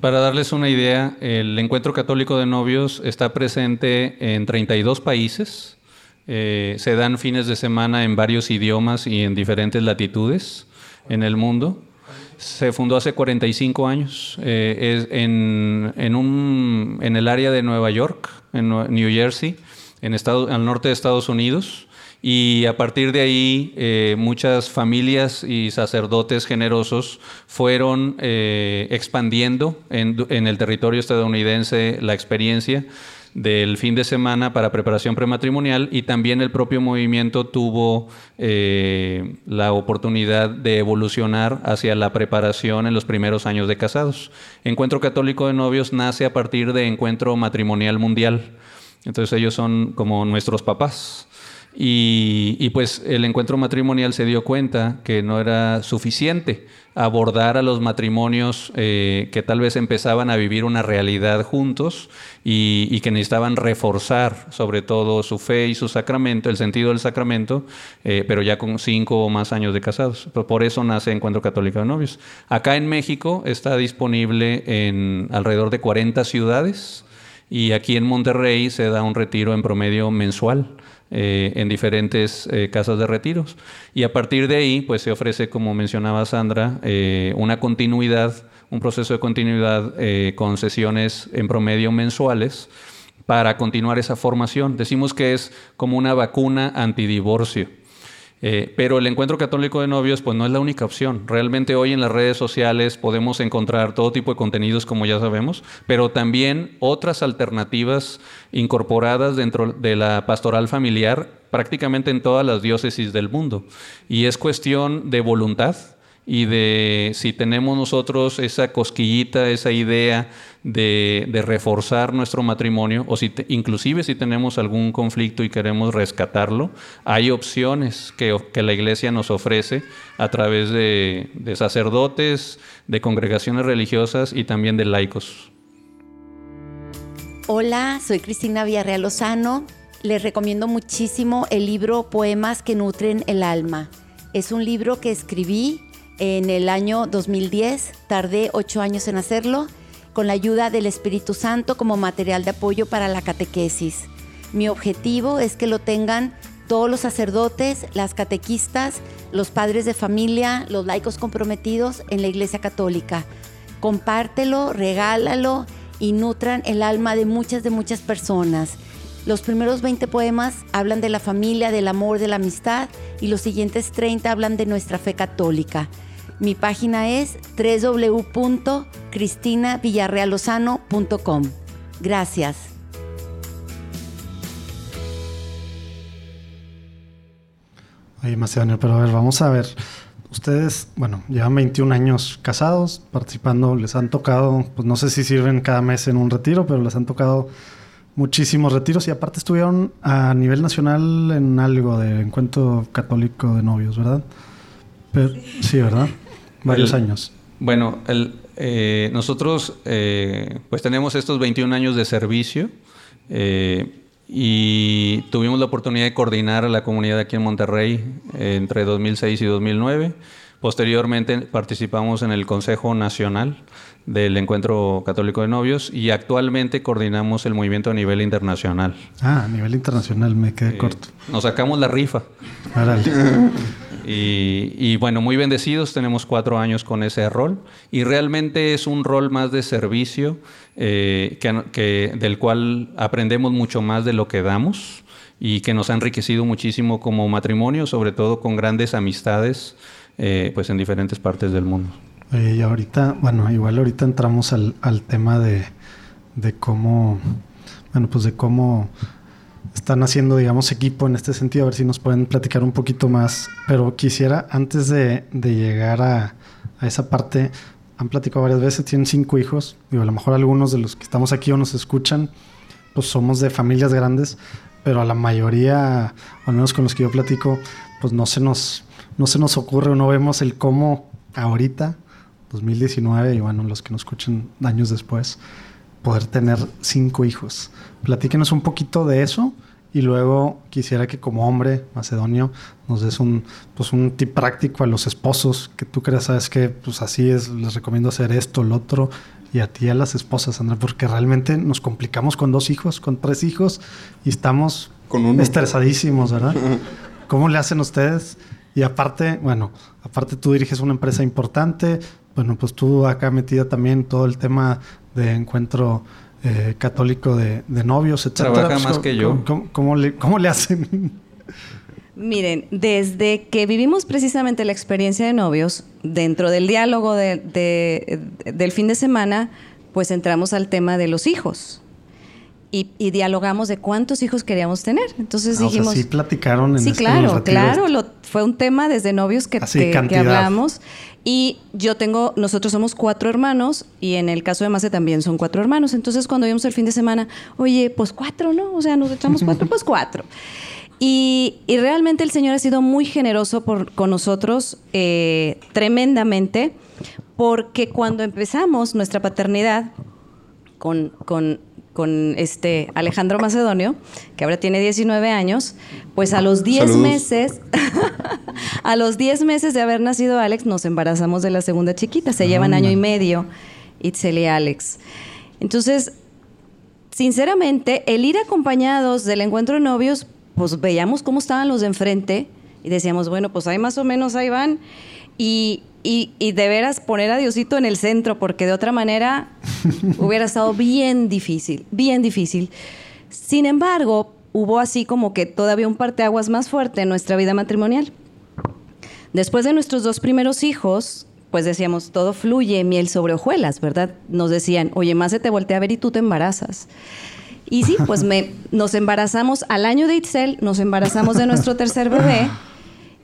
para darles una idea, el Encuentro Católico de Novios está presente en 32 países. Eh, se dan fines de semana en varios idiomas y en diferentes latitudes en el mundo. Se fundó hace 45 años eh, en, en, el área de Nueva York, en New Jersey, en estado, al norte de Estados Unidos. Y a partir de ahí, eh, muchas familias y sacerdotes generosos fueron eh, expandiendo en, el territorio estadounidense la experiencia del fin de semana para preparación prematrimonial y también el propio movimiento tuvo eh, la oportunidad de evolucionar hacia la preparación en los primeros años de casados. Encuentro Católico de Novios nace a partir de Encuentro Matrimonial Mundial. Entonces ellos son como nuestros papás. Y, pues el encuentro matrimonial se dio cuenta que no era suficiente abordar a los matrimonios eh, que tal vez empezaban a vivir una realidad juntos y, que necesitaban reforzar sobre todo su fe y su sacramento, el sentido del sacramento, eh, pero ya con cinco o más años de casados. Por eso nace Encuentro Católico de Novios. Acá en México está disponible en alrededor de 40 ciudades y aquí en Monterrey se da un retiro en promedio mensual. Eh, en diferentes eh, casas de retiros. Y a partir de ahí, pues se ofrece, como mencionaba Sandra, eh, una continuidad, un proceso de continuidad con sesiones en promedio mensuales para continuar esa formación. Decimos que es como una vacuna antidivorcio. Eh, pero el encuentro católico de novios pues no es la única opción. Realmente hoy en las redes sociales podemos encontrar todo tipo de contenidos como ya sabemos, pero también otras alternativas incorporadas dentro de la pastoral familiar prácticamente en todas las diócesis del mundo. Y es cuestión de voluntad y de si tenemos nosotros esa cosquillita, esa idea de, reforzar nuestro matrimonio, o si inclusive si tenemos algún conflicto y queremos rescatarlo, hay opciones que, la iglesia nos ofrece a través de, de sacerdotes, de congregaciones religiosas y también de laicos. Hola, soy Cristina Villarreal Lozano. Les recomiendo muchísimo el libro Poemas que nutren el alma. Es un libro que escribí en el año 2010. Tardé ocho años en hacerlo con la ayuda del Espíritu Santo como material de apoyo para la catequesis. Mi objetivo es que lo tengan todos los sacerdotes, las catequistas, los padres de familia, los laicos comprometidos en la Iglesia Católica. Compártelo, regálalo y nutran el alma de muchas, de muchas personas. Los primeros 20 poemas hablan de la familia, del amor, de la amistad y los siguientes 30 hablan de nuestra fe católica. Mi página es www.cristina.villarrealozano.com. Gracias. Oye, Macedonio, pero a ver, vamos a ver. Ustedes, bueno, llevan 21 años casados, participando, les han tocado, pues no sé si sirven cada mes en un retiro, pero les han tocado muchísimos retiros y aparte estuvieron a nivel nacional en algo de encuentro católico de novios, ¿verdad? sí, ¿verdad? Varios años. Bueno, eh, nosotros eh, pues tenemos estos 21 años de servicio eh, y tuvimos la oportunidad de coordinar a la comunidad aquí en Monterrey entre 2006 y 2009. Posteriormente participamos en el Consejo Nacional del Encuentro Católico de Novios y actualmente coordinamos el movimiento a nivel internacional. Ah, a nivel internacional me quedé corto. Nos sacamos la rifa. Y, bueno, muy bendecidos, tenemos cuatro años con ese rol y realmente es un rol más de servicio eh, que, del cual aprendemos mucho más de lo que damos y que nos ha enriquecido muchísimo como matrimonio, sobre todo con grandes amistades eh, pues en diferentes partes del mundo. Y ahorita, bueno, igual ahorita entramos al, al tema de, de cómo, bueno, pues de cómo están haciendo, digamos, equipo en este sentido, a ver si nos pueden platicar un poquito más. Pero quisiera, antes de, llegar a, esa parte, han platicado varias veces, tienen cinco hijos. Digo, a lo mejor algunos de los que estamos aquí o nos escuchan, pues somos de familias grandes, pero a la mayoría, al menos con los que yo platico, pues no se nos, no se nos ocurre o no vemos el cómo ahorita, 2019, y bueno, los que nos escuchan años después, poder tener cinco hijos. Platíquenos un poquito de eso y luego quisiera que como hombre macedonio nos des un, pues un tip práctico a los esposos que tú creas, sabes que pues así es, les recomiendo hacer esto, lo otro, y a ti a las esposas, Andrés, porque realmente nos complicamos con dos hijos, con tres hijos y estamos con estresadísimos, ¿verdad? ¿Cómo le hacen ustedes? Y aparte, bueno, aparte tú diriges una empresa importante, bueno, pues tú acá metida también todo el tema de encuentro eh, católico de, novios, etc. Trabaja pues, más que yo. ¿cómo, le, ¿Cómo le hacen? Miren, desde que vivimos precisamente la experiencia de novios, dentro del diálogo de, del fin de semana, pues entramos al tema de los hijos. Y, dialogamos de cuántos hijos queríamos tener. Entonces dijimos. sí, platicaron en Sí, este claro, claro. fue un tema desde novios que, que, que, hablamos. Y yo tengo, nosotros somos cuatro hermanos y en el caso de Mase también son cuatro hermanos. Entonces cuando vimos el fin de semana, oye, pues cuatro, ¿no? O sea, nos echamos cuatro, pues cuatro. Y, realmente el Señor ha sido muy generoso con nosotros, eh, tremendamente, porque cuando empezamos nuestra paternidad con, con, con, este Alejandro Macedonio, que ahora tiene 19 años, pues a los 10 meses, a los 10 meses de haber nacido Alex, nos embarazamos de la segunda chiquita, se llevan año y medio, Itzel y Alex. Entonces, sinceramente, el ir acompañados del encuentro de novios, pues veíamos cómo estaban los de enfrente y decíamos, bueno, pues ahí más o menos ahí van. Y, y, de veras poner a Diosito en el centro, porque de otra manera hubiera estado bien difícil, bien difícil. Sin embargo, hubo así como que todavía un parteaguas más fuerte en nuestra vida matrimonial. Después de nuestros dos primeros hijos, pues decíamos, todo fluye, miel sobre hojuelas, ¿verdad? Nos decían, oye, más se te voltea a ver y tú te embarazas. Y sí, pues me, nos embarazamos al año de Itzel, nos embarazamos de nuestro tercer bebé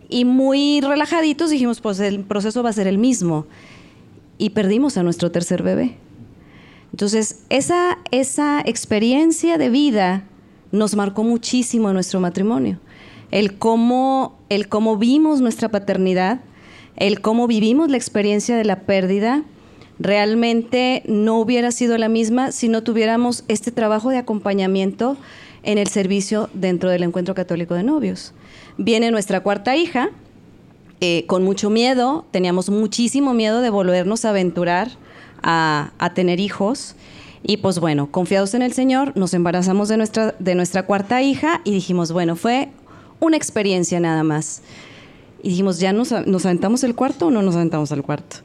y muy relajaditos dijimos, pues el proceso va a ser el mismo. Y perdimos a nuestro tercer bebé. Entonces, esa, esa experiencia de vida nos marcó muchísimo en nuestro matrimonio. El cómo, el cómo vimos nuestra paternidad, el cómo vivimos la experiencia de la pérdida, realmente no hubiera sido la misma si no tuviéramos este trabajo de acompañamiento en el servicio dentro del encuentro católico de novios. Viene nuestra cuarta hija, eh, con mucho miedo, teníamos muchísimo miedo de volvernos a aventurar a, tener hijos. Y pues bueno, confiados en el Señor, nos embarazamos de nuestra, de nuestra cuarta hija y dijimos, bueno, fue una experiencia nada más. Y dijimos, ¿ya nos, nos aventamos el cuarto o no nos aventamos al cuarto?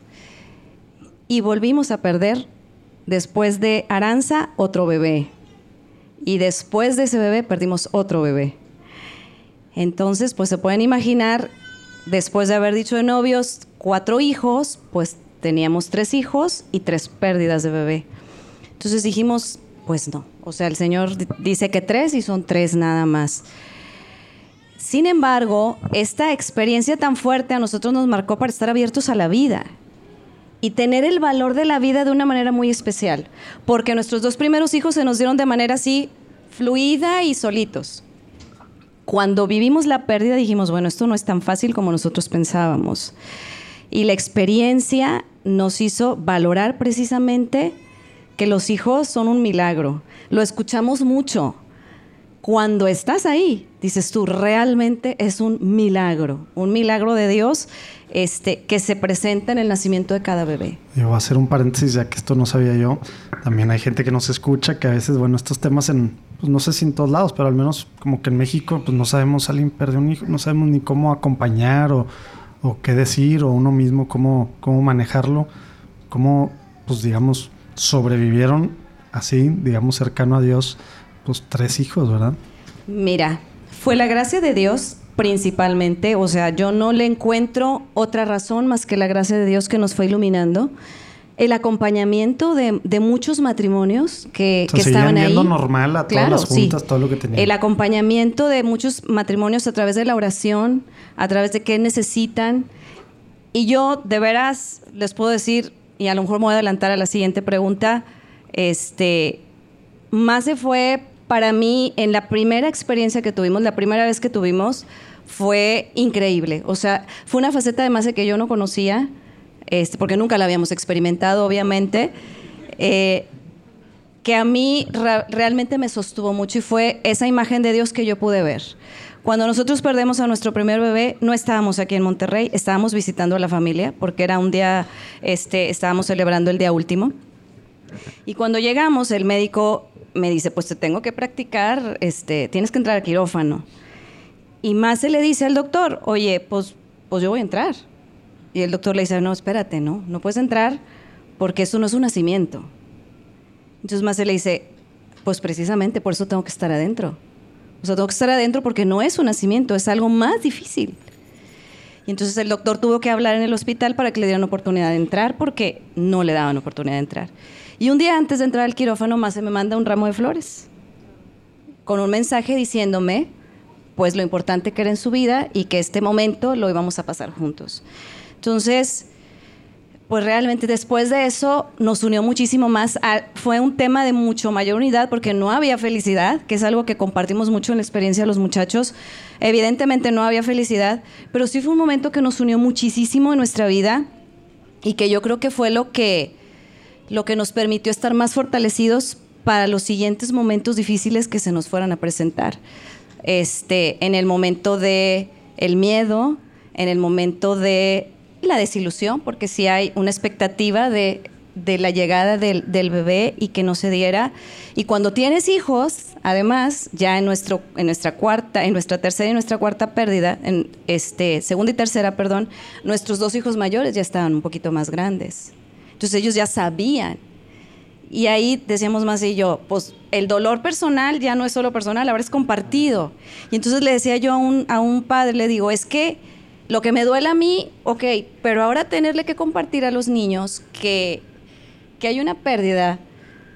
Y volvimos a perder, después de Aranza, otro bebé. Y después de ese bebé perdimos otro bebé. Entonces, pues se pueden imaginar, después de haber dicho de novios cuatro hijos, pues teníamos tres hijos y tres pérdidas de bebé. Entonces dijimos, pues no, o sea, el Señor dice que tres y son tres nada más. Sin embargo, esta experiencia tan fuerte a nosotros nos marcó para estar abiertos a la vida y tener el valor de la vida de una manera muy especial, porque nuestros dos primeros hijos se nos dieron de manera así fluida y solitos. Cuando vivimos la pérdida dijimos, bueno, esto no es tan fácil como nosotros pensábamos. Y la experiencia nos hizo valorar precisamente que los hijos son un milagro. Lo escuchamos mucho. Cuando estás ahí, dices tú, realmente es un milagro, un milagro de Dios este, que se presenta en el nacimiento de cada bebé. Yo voy a hacer un paréntesis, ya que esto no sabía yo. También hay gente que nos escucha que a veces, bueno, estos temas en, pues no sé si en todos lados, pero al menos como que en México, pues no sabemos alguien perdió un hijo, no sabemos ni cómo acompañar o, o qué decir, o uno mismo cómo, cómo manejarlo, cómo, pues digamos, sobrevivieron así, digamos, cercano a Dios, tres hijos, ¿verdad? Mira, fue la gracia de Dios principalmente, o sea, yo no le encuentro otra razón más que la gracia de Dios que nos fue iluminando. El acompañamiento de, muchos matrimonios que, que estaban ahí. normal a todas las juntas, todo lo que tenían. El acompañamiento de muchos matrimonios a través de la oración, a través de qué necesitan. Y yo, de veras, les puedo decir, y a lo mejor me voy a adelantar a la siguiente pregunta, este, más se fue para mí en la primera experiencia que tuvimos, la primera vez que tuvimos, fue increíble. O sea, fue una faceta de Mase que yo no conocía, este, porque nunca la habíamos experimentado, obviamente, eh, que a mí realmente me sostuvo mucho y fue esa imagen de Dios que yo pude ver. Cuando nosotros perdemos a nuestro primer bebé, no estábamos aquí en Monterrey, estábamos visitando a la familia, porque era un día, este, estábamos celebrando el día último. Y cuando llegamos, el médico me dice, pues te tengo que practicar, este, tienes que entrar al quirófano. Y más se le dice al doctor, oye, pues, pues yo voy a entrar. Y el doctor le dice, no, espérate, no, no puedes entrar porque eso no es un nacimiento. Entonces más se le dice, pues precisamente por eso tengo que estar adentro. O sea, tengo que estar adentro porque no es un nacimiento, es algo más difícil. Y entonces el doctor tuvo que hablar en el hospital para que le dieran oportunidad de entrar porque no le daban oportunidad de entrar. Y un día antes de entrar al quirófano, más se me manda un ramo de flores con un mensaje diciéndome pues lo importante que era en su vida y que este momento lo íbamos a pasar juntos. Entonces, pues realmente después de eso nos unió muchísimo más. fue un tema de mucho mayor unidad porque no había felicidad, que es algo que compartimos mucho en la experiencia de los muchachos. Evidentemente no había felicidad, pero sí fue un momento que nos unió muchísimo en nuestra vida y que yo creo que fue lo que, lo que nos permitió estar más fortalecidos para los siguientes momentos difíciles que se nos fueran a presentar. Este, en el momento de el miedo, en el momento de la desilusión, porque si hay una expectativa de, la llegada del, bebé y que no se diera. Y cuando tienes hijos, además, ya en, nuestro, en nuestra cuarta, en nuestra tercera y nuestra cuarta pérdida, en este, segunda y tercera, perdón, nuestros dos hijos mayores ya estaban un poquito más grandes. Entonces ellos ya sabían. Y ahí decíamos más y yo, pues el dolor personal ya no es solo personal, ahora es compartido. Y entonces le decía yo a un, a un padre, le digo, es que lo que me duele a mí, ok, pero ahora tenerle que compartir a los niños que, que hay una pérdida,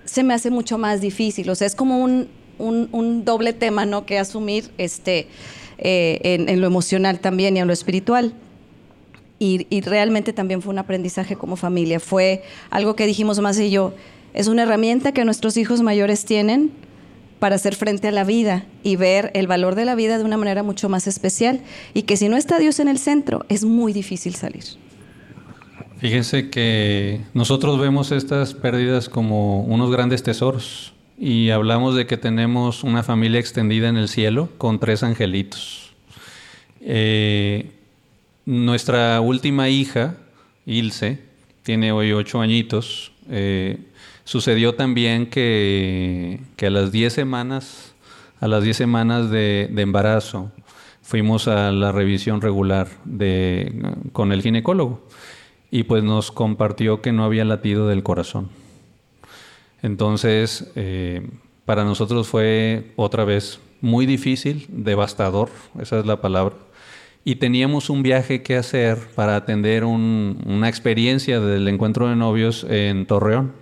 se me hace mucho más difícil. O sea, es como un, un, doble tema, ¿no? Que asumir este, eh, en, lo emocional también y en lo espiritual. Y, y, realmente también fue un aprendizaje como familia. Fue algo que dijimos más y yo, es una herramienta que nuestros hijos mayores tienen para hacer frente a la vida y ver el valor de la vida de una manera mucho más especial y que si no está Dios en el centro es muy difícil salir. Fíjense que nosotros vemos estas pérdidas como unos grandes tesoros y hablamos de que tenemos una familia extendida en el cielo con tres angelitos. Eh, nuestra última hija, Ilse, tiene hoy ocho añitos. Eh, Sucedió también que, a las 10 semanas, a las 10 semanas de, embarazo, fuimos a la revisión regular con el ginecólogo y pues nos compartió que no había latido del corazón. Entonces, eh, para nosotros fue otra vez muy difícil, devastador, esa es la palabra. Y teníamos un viaje que hacer para atender una experiencia del encuentro de novios en Torreón.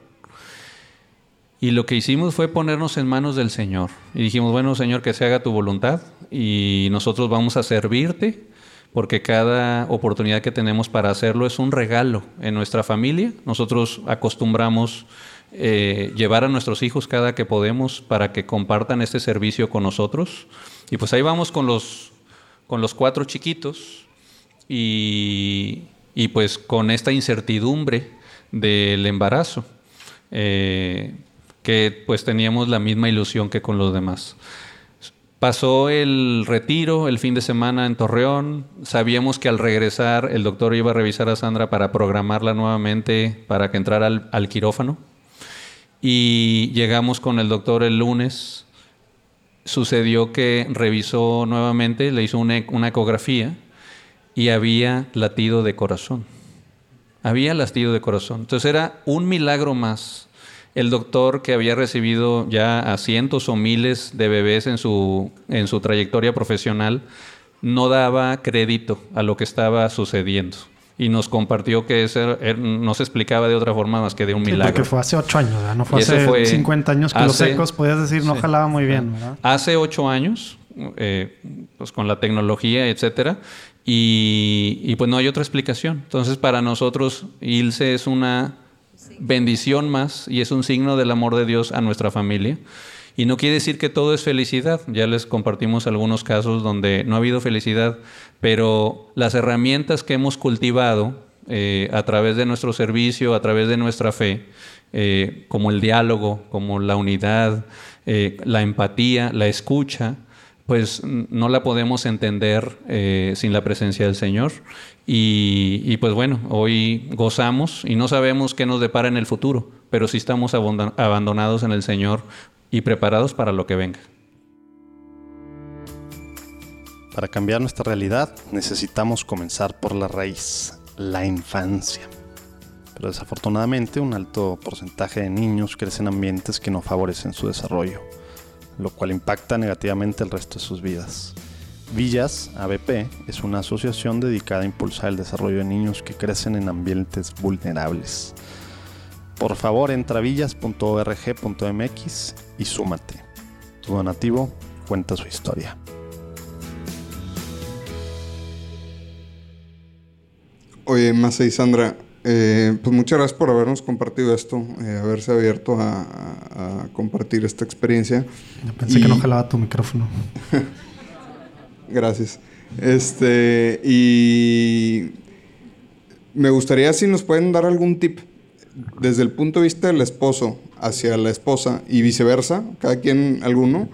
Y lo que hicimos fue ponernos en manos del Señor. Y dijimos, bueno, Señor, que se haga tu voluntad y nosotros vamos a servirte porque cada oportunidad que tenemos para hacerlo es un regalo en nuestra familia. Nosotros acostumbramos eh, llevar a nuestros hijos cada que podemos para que compartan este servicio con nosotros. Y pues ahí vamos con los, con los cuatro chiquitos y, y pues con esta incertidumbre del embarazo. Eh, que pues teníamos la misma ilusión que con los demás. Pasó el retiro el fin de semana en Torreón. Sabíamos que al regresar el doctor iba a revisar a Sandra para programarla nuevamente para que entrara al, quirófano. Y llegamos con el doctor el lunes. Sucedió que revisó nuevamente, le hizo una, ecografía y había latido de corazón. Había latido de corazón. Entonces era un milagro más el doctor que había recibido ya a cientos o miles de bebés en su, en su trayectoria profesional, no daba crédito a lo que estaba sucediendo. Y nos compartió que eso no se explicaba de otra forma más que de un milagro. porque fue hace ocho años, ¿verdad? No fue hace 50 años que los ecos, podías decir, no jalaba muy bien, ¿verdad? Hace ocho años, eh, pues con la tecnología, etcétera, y, y, pues no hay otra explicación. Entonces, para nosotros, Ilse es una bendición más y es un signo del amor de Dios a nuestra familia. Y no quiere decir que todo es felicidad. Ya les compartimos algunos casos donde no ha habido felicidad, pero las herramientas que hemos cultivado eh, a través de nuestro servicio, a través de nuestra fe, eh, como el diálogo, como la unidad, eh, la empatía, la escucha, pues no la podemos entender sin la presencia del Señor. Y, pues bueno, hoy gozamos y no sabemos qué nos depara en el futuro, pero sí estamos abandonados en el Señor y preparados para lo que venga. Para cambiar nuestra realidad necesitamos comenzar por la raíz, la infancia. Pero desafortunadamente un alto porcentaje de niños crecen en ambientes que no favorecen su desarrollo, lo cual impacta negativamente el resto de sus vidas. Villas ABP es una asociación dedicada a impulsar el desarrollo de niños que crecen en ambientes vulnerables. Por favor, entra a villas.org.mx y súmate. Tu donativo cuenta su historia. Oye, Masa y Sandra, Eh, pues muchas gracias por habernos compartido esto, eh, haberse abierto a, a- a compartir esta experiencia. Yo pensé Y- que no jalaba tu micrófono. Gracias. Este, y me gustaría si nos pueden dar algún tip desde el punto de vista del esposo hacia la esposa y viceversa, cada quien alguno,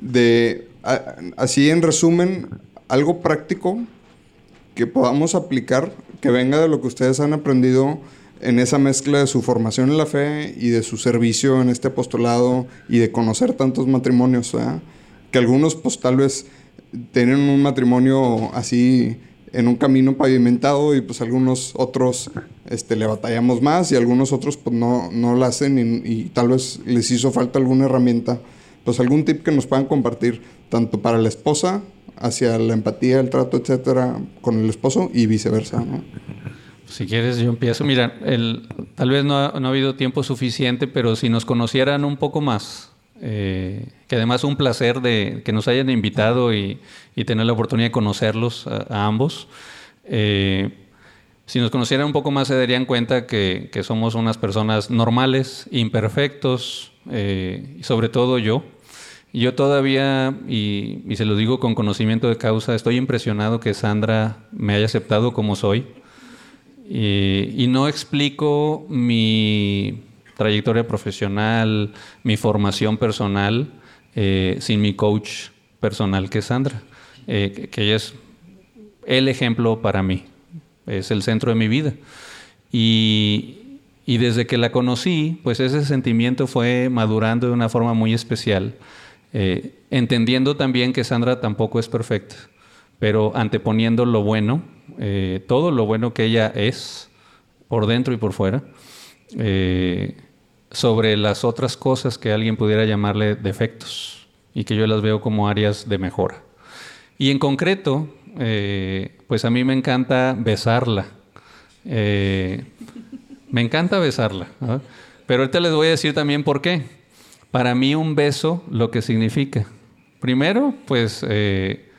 de así en resumen, algo práctico que podamos aplicar, que venga de lo que ustedes han aprendido en esa mezcla de su formación en la fe y de su servicio en este apostolado y de conocer tantos matrimonios, que algunos pues tal vez tienen un matrimonio así en un camino pavimentado y pues algunos otros este, le batallamos más y algunos otros pues no, no lo hacen y, tal vez les hizo falta alguna herramienta, pues algún tip que nos puedan compartir, tanto para la esposa, hacia la empatía, el trato, etcétera, con el esposo y viceversa. Si quieres, yo empiezo. Mira, el, tal vez no ha, no ha habido tiempo suficiente, pero si nos conocieran un poco más, eh, que además un placer de que nos hayan invitado y, y tener la oportunidad de conocerlos a, a ambos. eh, si nos conocieran un poco más se darían cuenta que, que somos unas personas normales, imperfectos, eh, sobre todo yo. Yo todavía, y, y se lo digo con conocimiento de causa, estoy impresionado que Sandra me haya aceptado como soy. Y, y no explico mi trayectoria profesional, mi formación personal, eh, sin mi coach personal que es Sandra, eh, que, que ella es el ejemplo para mí, es el centro de mi vida. Y, y desde que la conocí, pues ese sentimiento fue madurando de una forma muy especial, eh, entendiendo también que Sandra tampoco es perfecta, pero anteponiendo lo bueno, eh, todo lo bueno que ella es, por dentro y por fuera, eh, sobre las otras cosas que alguien pudiera llamarle defectos y que yo las veo como áreas de mejora. Y en concreto, eh, pues a mí me encanta besarla. Eh, me encanta besarla. ¿ah? Pero ahorita les voy a decir también por qué. Para mí un beso lo que significa. Primero, pues eh,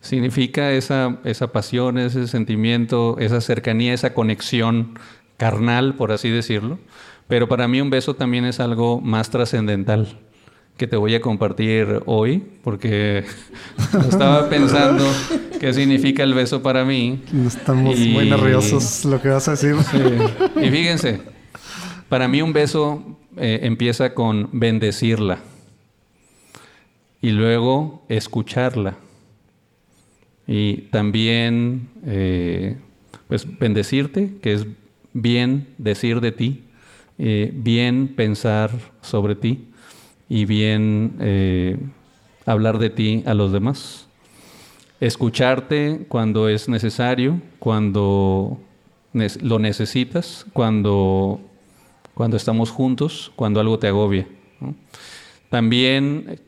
significa esa, esa pasión, ese sentimiento, esa cercanía, esa conexión carnal, por así decirlo. Pero para mí un beso también es algo más trascendental que te voy a compartir hoy, porque estaba pensando qué significa el beso para mí. Estamos Y- muy nerviosos lo que vas a decir. Y fíjense, para mí un beso eh, empieza con bendecirla y luego escucharla y también eh, pues bendecirte, que es bien decir de ti, eh, bien pensar sobre ti y bien eh, hablar de ti a los demás. Escucharte cuando es necesario, cuando lo necesitas, cuando, cuando estamos juntos, cuando algo te agobia. También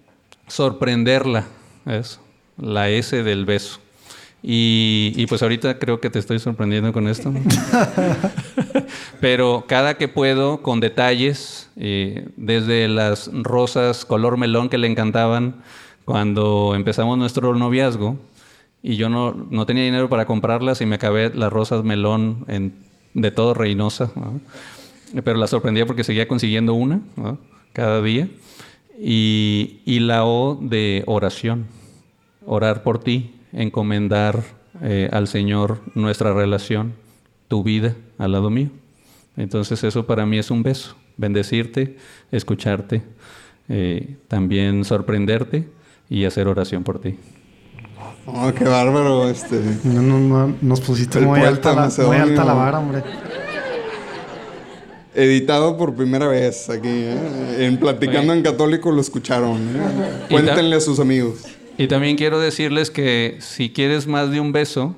sorprenderla, es la S del beso. Y, y pues ahorita creo que te estoy sorprendiendo con esto. Pero cada que puedo, con detalles, eh, desde las rosas color melón que le encantaban cuando empezamos nuestro noviazgo, y yo no, no tenía dinero para comprarlas y me acabé las rosas melón en- de todo Reynosa, ¿no? pero la sorprendía porque seguía consiguiendo una ¿no? cada día. Y, y la O de oración, orar por ti, encomendar eh, al Señor nuestra relación, tu vida al lado mío. Entonces eso para mí es un beso, bendecirte, escucharte, eh, también sorprenderte y hacer oración por ti. Oh, qué bárbaro, este. No, no, no, nos pusiste muy alta, la, muy alta la vara, hombre. Editado por primera vez aquí, ¿eh? En Platicando en Católico lo escucharon. ¿eh? Cuéntenle a sus amigos. Y también quiero decirles que si quieres más de un beso,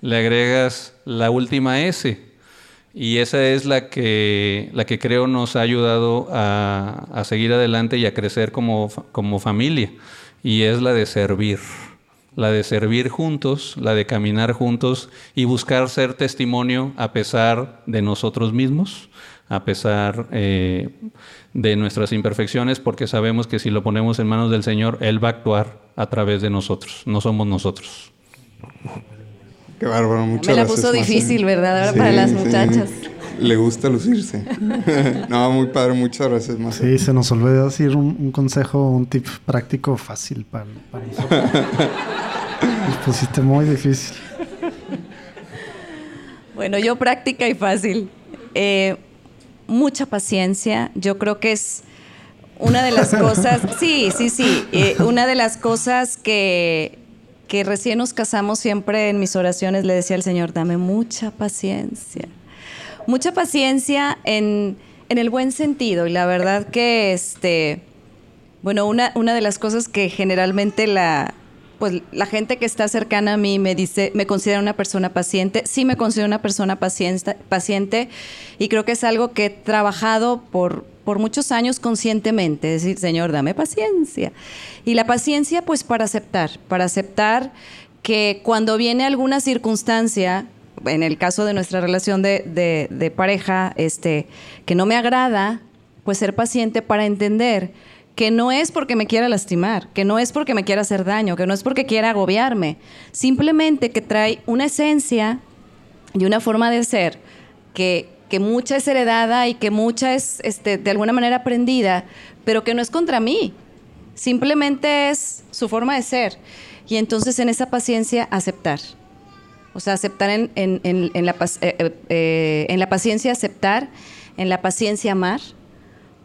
le agregas la última S. Y esa es la que, la que creo nos ha ayudado a, a seguir adelante y a crecer como, como familia. Y es la de servir. La de servir juntos, la de caminar juntos y buscar ser testimonio a pesar de nosotros mismos, a pesar eh, de nuestras imperfecciones, porque sabemos que si lo ponemos en manos del Señor, Él va a actuar a través de nosotros, no somos nosotros. Qué bárbaro, muchas Me la gracias. puso difícil, ¿verdad? Ahora Sí, para las sí. muchachas. le gusta lucirse. no, muy padre, muchas gracias, más. Sí, se nos olvidó decir un, consejo, un tip práctico fácil para, para nosotros. Nos pusiste muy difícil. Bueno, yo práctica y fácil. Eh, mucha paciencia. Yo creo que es una de las cosas, sí, sí, sí, eh, una de las cosas que, que recién nos casamos siempre en mis oraciones le decía al Señor, dame mucha paciencia. Mucha paciencia en, en el buen sentido. Y la verdad que, este, bueno, una, una de las cosas que generalmente la, pues la gente que está cercana a mí me dice, me considera una persona paciente, sí me considero una persona paciente, paciente y creo que es algo que he trabajado por, por muchos años conscientemente, es decir, Señor, dame paciencia. Y la paciencia pues para aceptar, para aceptar que cuando viene alguna circunstancia, en el caso de nuestra relación de, de pareja, este, que no me agrada, pues ser paciente para entender que no es porque me quiera lastimar, que no es porque me quiera hacer daño, que no es porque quiera agobiarme, simplemente que trae una esencia y una forma de ser que, que mucha es heredada y que mucha es este, de alguna manera aprendida, pero que no es contra mí, simplemente es su forma de ser. Y entonces en esa paciencia aceptar. O sea, aceptar en, en, en, la, eh, eh, eh, en la paciencia aceptar, en la paciencia amar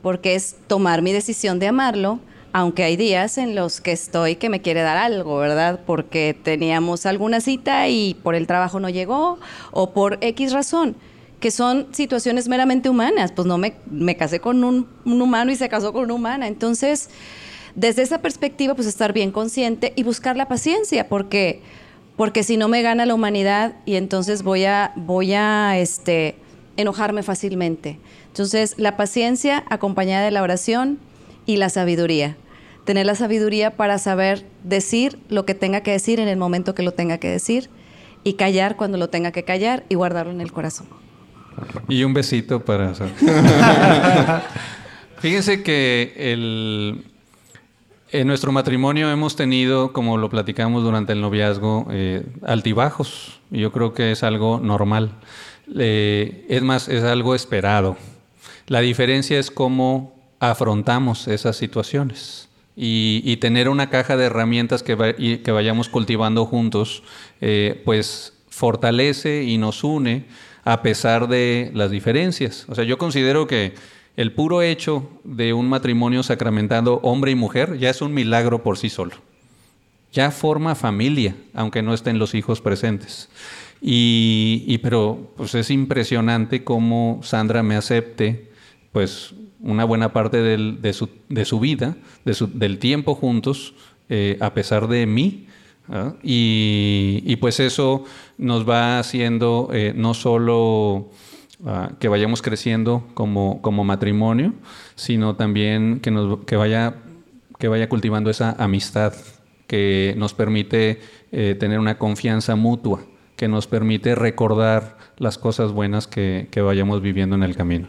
porque es tomar mi decisión de amarlo, aunque hay días en los que estoy que me quiere dar algo, ¿verdad? Porque teníamos alguna cita y por el trabajo no llegó o por X razón, que son situaciones meramente humanas, pues no me, me casé con un, humano y se casó con una humana, entonces desde esa perspectiva pues estar bien consciente y buscar la paciencia, porque porque si no me gana la humanidad y entonces voy a voy a este enojarme fácilmente. Entonces, la paciencia acompañada de la oración y la sabiduría. Tener la sabiduría para saber decir lo que tenga que decir en el momento que lo tenga que decir y callar cuando lo tenga que callar y guardarlo en el corazón. Y un besito para... Fíjense que en nuestro matrimonio hemos tenido, como lo platicamos durante el noviazgo, eh, altibajos. Yo creo que es algo normal es más, es algo esperado. La diferencia es cómo afrontamos esas situaciones. Y, tener una caja de herramientas que, que vayamos cultivando juntos, eh, pues fortalece y nos une a pesar de las diferencias. O sea, yo considero que el puro hecho de un matrimonio sacramentado hombre y mujer ya es un milagro por sí solo. Ya forma familia, aunque no estén los hijos presentes. Y, pero pues es impresionante cómo Sandra me acepte pues una buena parte de, su, de, su, vida, del tiempo juntos, eh, a pesar de mí. ¿ah? Y, pues eso nos va haciendo eh, no solo ah, que vayamos creciendo como, como, matrimonio, sino también que, nos, que, vaya, que vaya cultivando esa amistad que nos permite eh, tener una confianza mutua que nos permite recordar las cosas buenas que, vayamos viviendo en el camino.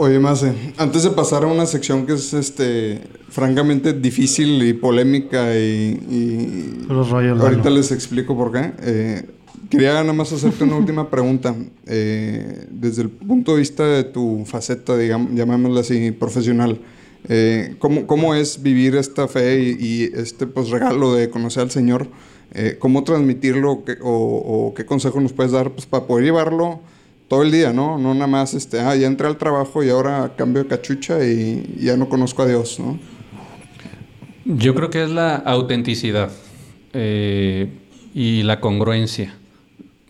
Oye, Mase, antes de pasar a una sección que es este francamente difícil y polémica y, ahorita les explico por qué. Eh, quería nada más hacerte una última pregunta. Eh, desde el punto de vista de tu faceta, digamos, llamémosla así, profesional, eh, ¿cómo, es vivir esta fe y, y, este pues, regalo de conocer al Señor? Cómo transmitirlo o, qué consejo nos puedes dar pues, para poder llevarlo todo el día, ¿no? No nada más, este, ah, ya entré al trabajo y ahora cambio de cachucha y ya no conozco a Dios, ¿no? Yo creo que es la autenticidad eh, y la congruencia.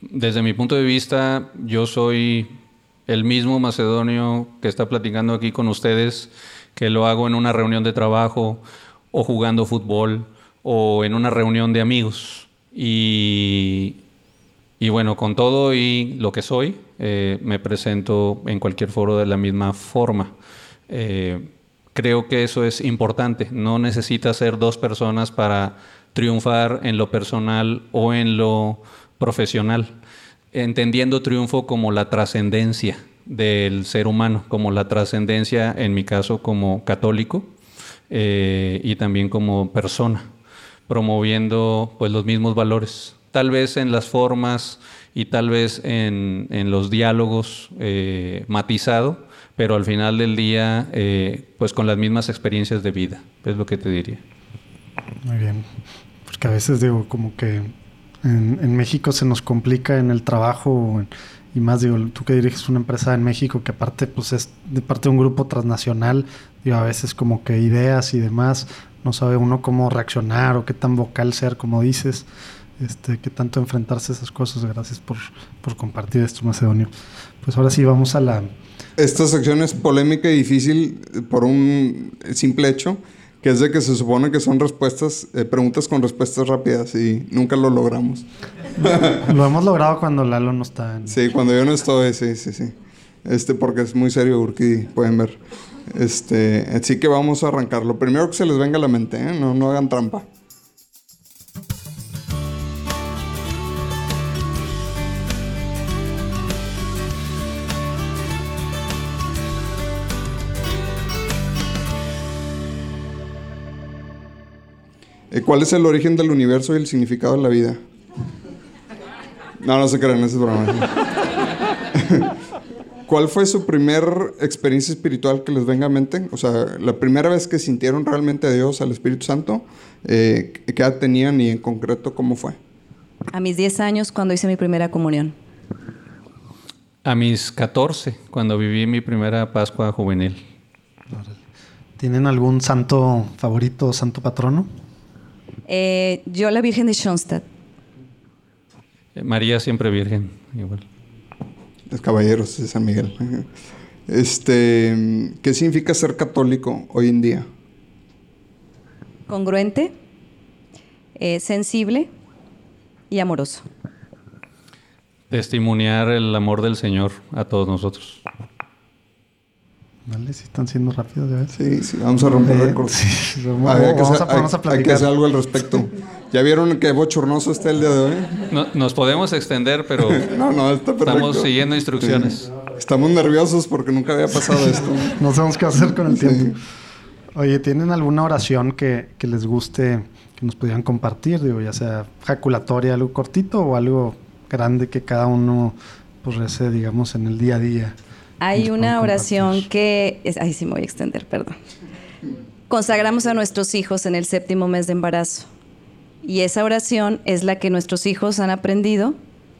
Desde mi punto de vista, yo soy el mismo macedonio que está platicando aquí con ustedes, que lo hago en una reunión de trabajo o jugando fútbol o en una reunión de amigos. Y, bueno, con todo y lo que soy, eh, me presento en cualquier foro de la misma forma. Eh, creo que eso es importante. No necesitas ser dos personas para triunfar en lo personal o en lo profesional, entendiendo triunfo como la trascendencia del ser humano, como la trascendencia, en mi caso, como católico eh, y también como persona promoviendo pues los mismos valores tal vez en las formas y tal vez en, en los diálogos eh, matizado, pero al final del día, eh, pues con las mismas experiencias de vida, es lo que te diría. Muy bien, porque a veces digo, como que en, en México se nos complica en el trabajo y más digo, tú que diriges una empresa en México que aparte pues es de parte de un grupo transnacional, digo, a veces como que ideas y demás, no sabe uno cómo reaccionar o qué tan vocal ser, como dices, este, qué tanto enfrentarse a esas cosas. Gracias por, por compartir esto, Macedonio. Pues ahora sí, vamos a la... Esta sección es polémica y difícil por un simple hecho, que es de que se supone que son respuestas, eh, preguntas con respuestas rápidas y nunca lo logramos. Lo hemos logrado cuando Lalo no está. En... Sí, cuando yo no estoy, sí, sí, sí. Este, porque es muy serio, Urquidi, pueden ver. Este, así que vamos a arrancar. Lo primero que se les venga a la mente, ¿eh? no, no hagan trampa. ¿Cuál es el origen del universo y el significado de la vida? No, no se crean, ese es broma. ¿Cuál fue su primer experiencia espiritual que les venga a mente? O sea, la primera vez que sintieron realmente a Dios, al Espíritu Santo, eh, ¿qué edad tenían y en concreto cómo fue? A mis 10 años cuando hice mi primera comunión. A mis 14, cuando viví mi primera Pascua juvenil. ¿Tienen algún santo favorito santo patrono? Eh, yo la Virgen de Schoenstatt. Eh, María siempre virgen, igual. Los caballeros de San Miguel. Este, ¿Qué significa ser católico hoy en día? Congruente, eh, sensible y amoroso. Testimoniar el amor del Señor a todos nosotros. Vale, si están siendo rápidos, ¿ya ves? Sí, sí, vamos a romper Eh, récords. sí, vamos, hay, que vamos hacer, a ponernos a hay- hay que platicar. hacer algo al respecto. ¿Ya vieron qué bochornoso está el día de hoy? No- nos podemos extender, pero No, no, está perfecto. estamos siguiendo instrucciones. Estamos nerviosos porque nunca había pasado esto. No sabemos qué hacer con el tiempo. Oye, ¿tienen alguna oración que, que les guste que nos pudieran compartir? Digo, ya sea jaculatoria, algo cortito o algo grande que cada uno pues rece, digamos, en el día a día. Hay una oración que... Es, ay, sí me voy a extender, perdón. Consagramos a nuestros hijos en el séptimo mes de embarazo. Y esa oración es la que nuestros hijos han aprendido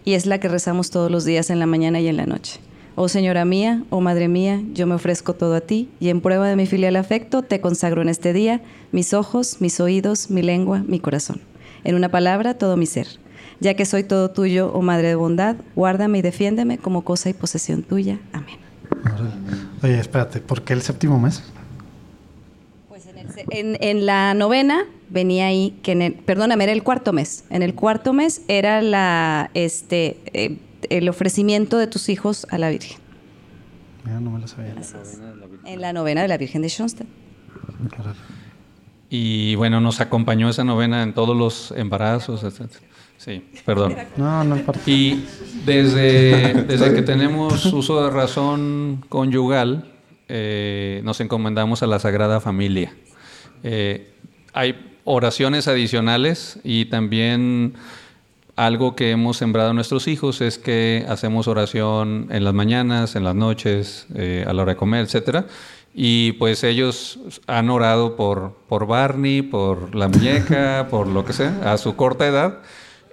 y es la que rezamos todos los días en la mañana y en la noche. Oh Señora mía, oh Madre mía, yo me ofrezco todo a ti y en prueba de mi filial afecto te consagro en este día mis ojos, mis oídos, mi lengua, mi corazón. En una palabra, todo mi ser. Ya que soy todo tuyo, oh Madre de bondad, guárdame y defiéndeme como cosa y posesión tuya. Amén. Oye, espérate, ¿por qué el séptimo mes? Pues en, el en- en la novena venía ahí que en el, perdóname, era el cuarto mes. En el cuarto mes era la este eh, el ofrecimiento de tus hijos a la Virgen. Mira, no me lo sabía. En la novena de la Virgen de Schoenstatt. Y bueno, nos acompañó esa novena en todos los embarazos, etc. Sí, perdón. No, no. Y desde, desde que tenemos uso de razón conyugal, eh, nos encomendamos a la Sagrada Familia. Eh, hay oraciones adicionales y también algo que hemos sembrado a nuestros hijos es que hacemos oración en las mañanas, en las noches, eh, a la hora de comer, etcétera. Y pues ellos han orado por, por Barney, por la muñeca, por lo que sea, a su corta edad.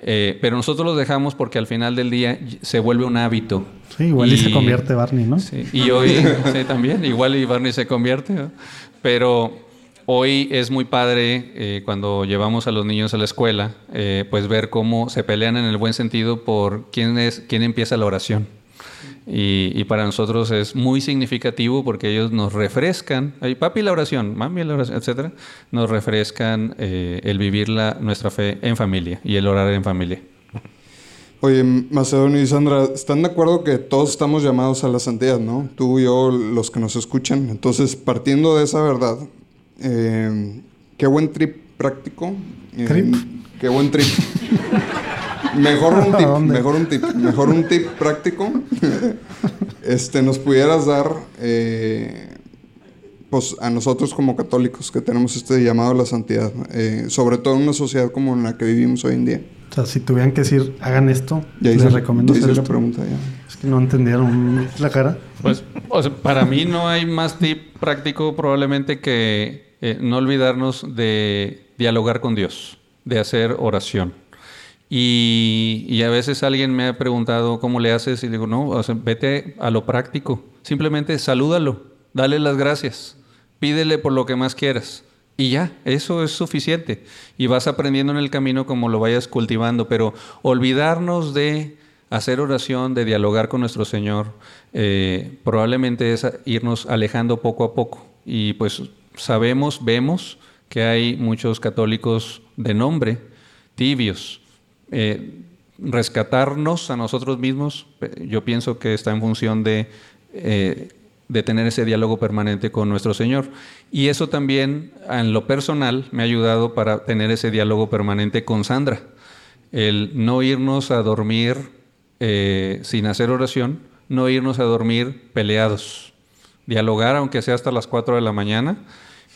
Eh, pero nosotros los dejamos porque al final del día se vuelve un hábito. Sí, igual y, se convierte Barney, ¿no? Sí, y hoy sí, también, igual y Barney se convierte, ¿no? pero hoy es muy padre eh, cuando llevamos a los niños a la escuela, eh, pues ver cómo se pelean en el buen sentido por quién es quién empieza la oración. Y, y para nosotros es muy significativo porque ellos nos refrescan, ay, papi la oración, mami la oración, etcétera, nos refrescan eh, el vivir la, nuestra fe en familia y el orar en familia. Oye, Macedonio y Sandra, ¿están de acuerdo que todos estamos llamados a la santidad, no? Tú y yo, los que nos escuchan. Entonces, partiendo de esa verdad, eh, qué buen trip práctico. eh, ¿Trip? Qué buen trip. mejor un ¿A tip, dónde? mejor un tip, mejor un tip práctico. este, nos pudieras dar, eh, pues a nosotros como católicos que tenemos este llamado a la santidad, eh, sobre todo en una sociedad como en la que vivimos hoy en día. O sea, si tuvieran que decir, hagan esto, Ya les hice, recomiendo ya hice hacer la esto. pregunta ya. Es que no entendieron la cara. Pues, o sea, para mí no hay más tip práctico probablemente que eh, no olvidarnos de dialogar con Dios, de hacer oración. Y, a veces alguien me ha preguntado cómo le haces y digo, no, vete a lo práctico. Simplemente salúdalo, dale las gracias, pídele por lo que más quieras. Y ya, eso es suficiente. Y vas aprendiendo en el camino como lo vayas cultivando, pero olvidarnos de hacer oración, de dialogar con nuestro Señor, eh, probablemente es irnos alejando poco a poco. Y pues sabemos, vemos que hay muchos católicos de nombre, tibios. Eh, rescatarnos a nosotros mismos, eh, yo pienso que está en función de, eh, de tener ese diálogo permanente con nuestro Señor. Y eso también, en lo personal, me ha ayudado para tener ese diálogo permanente con Sandra. El no irnos a dormir sin hacer oración, no irnos a dormir peleados. Dialogar, aunque sea hasta las 4 de la mañana,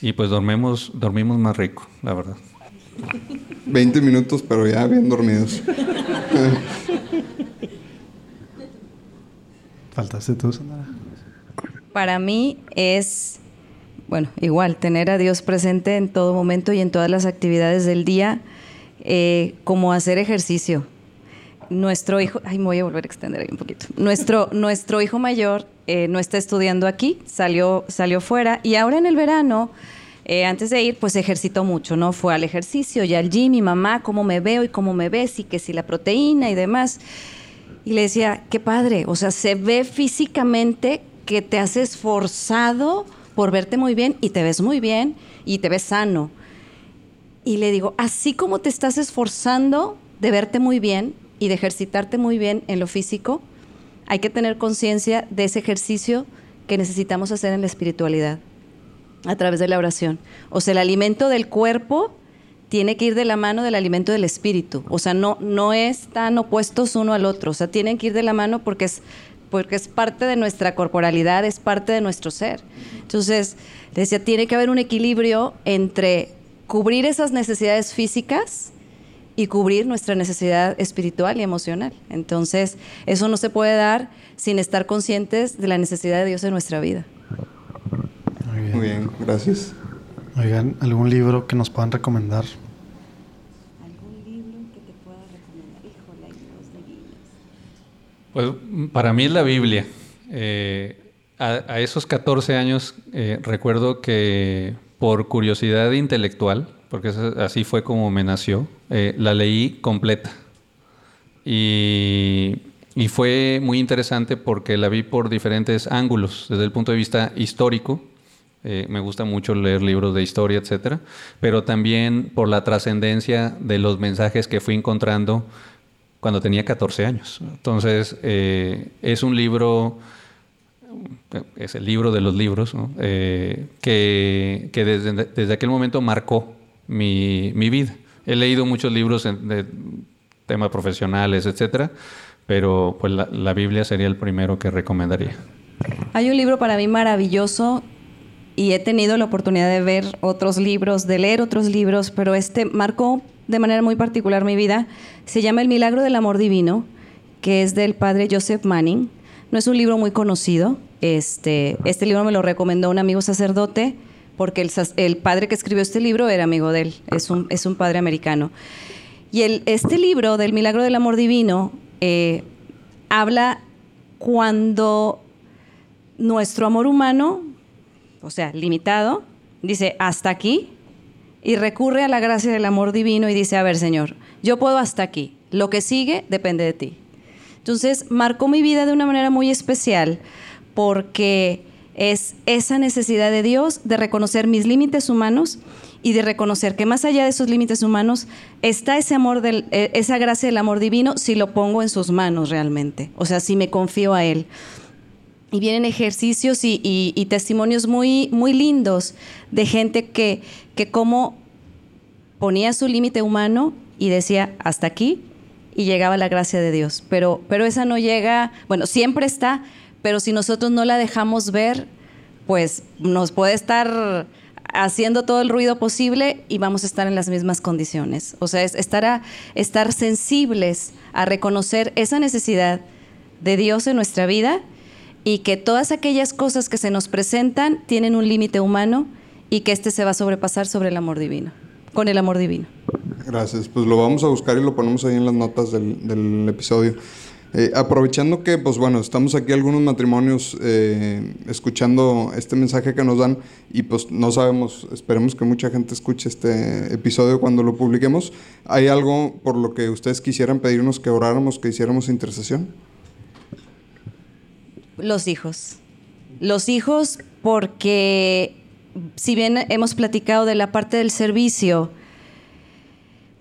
y pues dormimos, dormimos más rico, la verdad. 20 minutos, pero ya bien dormidos. Faltaste tú, Sandra. Para mí es, bueno, igual, tener a Dios presente en todo momento y en todas las actividades del día, eh, como hacer ejercicio. Nuestro hijo, ay, me voy a volver a extender ahí un poquito. Nuestro, nuestro hijo mayor eh, no está estudiando aquí, salió, salió fuera y ahora en el verano, eh, antes de ir, pues ejercitó mucho, ¿no? Fue al ejercicio y al gym, mi mamá, cómo me veo y cómo me ves y que si la proteína y demás. Y le decía, qué padre, o sea, se ve físicamente que te has esforzado por verte muy bien y te ves muy bien y te ves sano. Y le digo, así como te estás esforzando de verte muy bien y de ejercitarte muy bien en lo físico, hay que tener conciencia de ese ejercicio que necesitamos hacer en la espiritualidad a través de la oración. O sea, el alimento del cuerpo tiene que ir de la mano del alimento del espíritu. O sea, no, no están opuestos uno al otro. O sea, tienen que ir de la mano porque es, porque es parte de nuestra corporalidad, es parte de nuestro ser. Entonces, decía, tiene que haber un equilibrio entre cubrir esas necesidades físicas y cubrir nuestra necesidad espiritual y emocional. Entonces, eso no se puede dar sin estar conscientes de la necesidad de Dios en nuestra vida. Muy bien. Muy bien, gracias. Oigan, ¿algún libro que nos puedan recomendar? Pues para mí es la Biblia. Eh, a, a esos 14 años eh, recuerdo que por curiosidad intelectual, porque así fue como me nació, eh, la leí completa. Y, y fue muy interesante porque la vi por diferentes ángulos, desde el punto de vista histórico. Eh, me gusta mucho leer libros de historia, etcétera, pero también por la trascendencia de los mensajes que fui encontrando cuando tenía 14 años. Entonces, eh, es un libro, es el libro de los libros. Eh, que, desde, aquel momento marcó mi, vida. He leído muchos libros de temas profesionales, etcétera, pero pues la Biblia sería el primero que recomendaría. Hay un libro para mí maravilloso y he tenido la oportunidad de ver otros libros, de leer otros libros, pero este marcó de manera muy particular mi vida. Se llama El Milagro del Amor Divino, que es del padre Joseph Manning. No es un libro muy conocido. Este, este libro me lo recomendó un amigo sacerdote porque el, padre que escribió este libro era amigo de él. Es un, es un padre americano. Y el, este libro del Milagro del Amor Divino eh, habla cuando nuestro amor humano, o sea, limitado, dice hasta aquí y recurre a la gracia del amor divino y dice, a ver, Señor, yo puedo hasta aquí, lo que sigue depende de ti. Entonces, marcó mi vida de una manera muy especial porque es esa necesidad de Dios de reconocer mis límites humanos y de reconocer que más allá de esos límites humanos está ese amor, del, eh, esa gracia del amor divino si lo pongo en sus manos realmente, o sea, si me confío a Él. Y vienen ejercicios y, y- y testimonios muy, muy lindos de gente que, que como ponía su límite humano y decía hasta aquí y llegaba la gracia de Dios. Pero, pero esa no llega, bueno, siempre está, pero si nosotros no la dejamos ver, pues nos puede estar haciendo todo el ruido posible y vamos a estar en las mismas condiciones. O sea, es estar, a, estar sensibles a reconocer esa necesidad de Dios en nuestra vida y que todas aquellas cosas que se nos presentan tienen un límite humano y que este se va a sobrepasar sobre el amor divino, con el amor divino. Gracias, pues lo vamos a buscar y lo ponemos ahí en las notas del, del episodio. Eh, aprovechando que, pues bueno, estamos aquí algunos matrimonios eh, escuchando este mensaje que nos dan y pues no sabemos, esperemos que mucha gente escuche este episodio cuando lo publiquemos. ¿Hay algo por lo que ustedes quisieran pedirnos que oráramos, que hiciéramos intercesión? Los hijos. Los hijos porque si bien hemos platicado de la parte del servicio,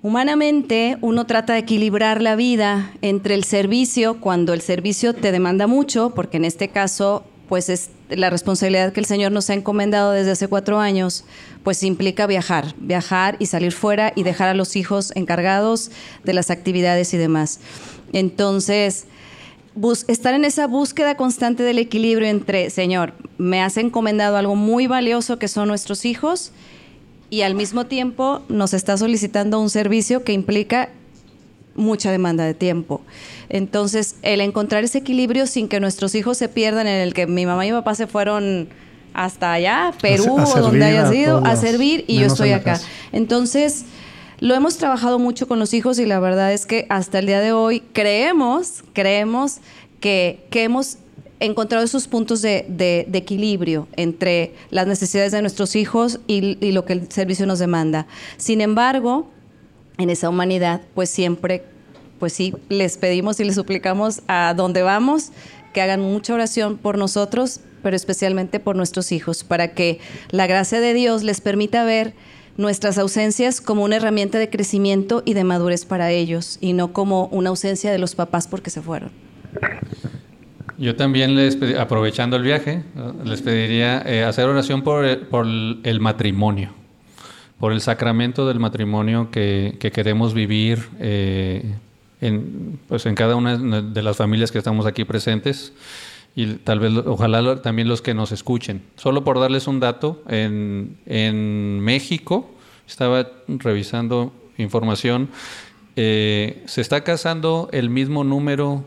Humanamente uno trata de equilibrar la vida entre el servicio, cuando el servicio te demanda mucho, porque en este caso pues es la responsabilidad que el Señor nos ha encomendado desde hace cuatro años, pues implica viajar, viajar y salir fuera y dejar a los hijos encargados de las actividades y demás. Entonces, estar en esa búsqueda constante del equilibrio entre, Señor, me has encomendado algo muy valioso que son nuestros hijos, y al mismo tiempo nos está solicitando un servicio que implica mucha demanda de tiempo. Entonces, el encontrar ese equilibrio sin que nuestros hijos se pierdan en el que mi mamá y mi papá se fueron hasta allá, Perú o donde haya sido, a servir y yo estoy acá. Entonces, lo hemos trabajado mucho con los hijos y la verdad es que hasta el día de hoy creemos, creemos que, que hemos encontrado esos puntos de, equilibrio entre las necesidades de nuestros hijos y, lo que el servicio nos demanda. Sin embargo, en esa humanidad, pues siempre, pues sí, les pedimos y les suplicamos a donde vamos que hagan mucha oración por nosotros, pero especialmente por nuestros hijos, para que la gracia de Dios les permita ver nuestras ausencias como una herramienta de crecimiento y de madurez para ellos, y no como una ausencia de los papás porque se fueron. Yo también les aprovechando el viaje, les pediría eh, hacer oración por el, matrimonio, por el sacramento del matrimonio que, queremos vivir eh, pues en cada una de las familias que estamos aquí presentes y tal vez, ojalá también los que nos escuchen. Solo por darles un dato, en, México, estaba revisando información, eh, se está casando el mismo número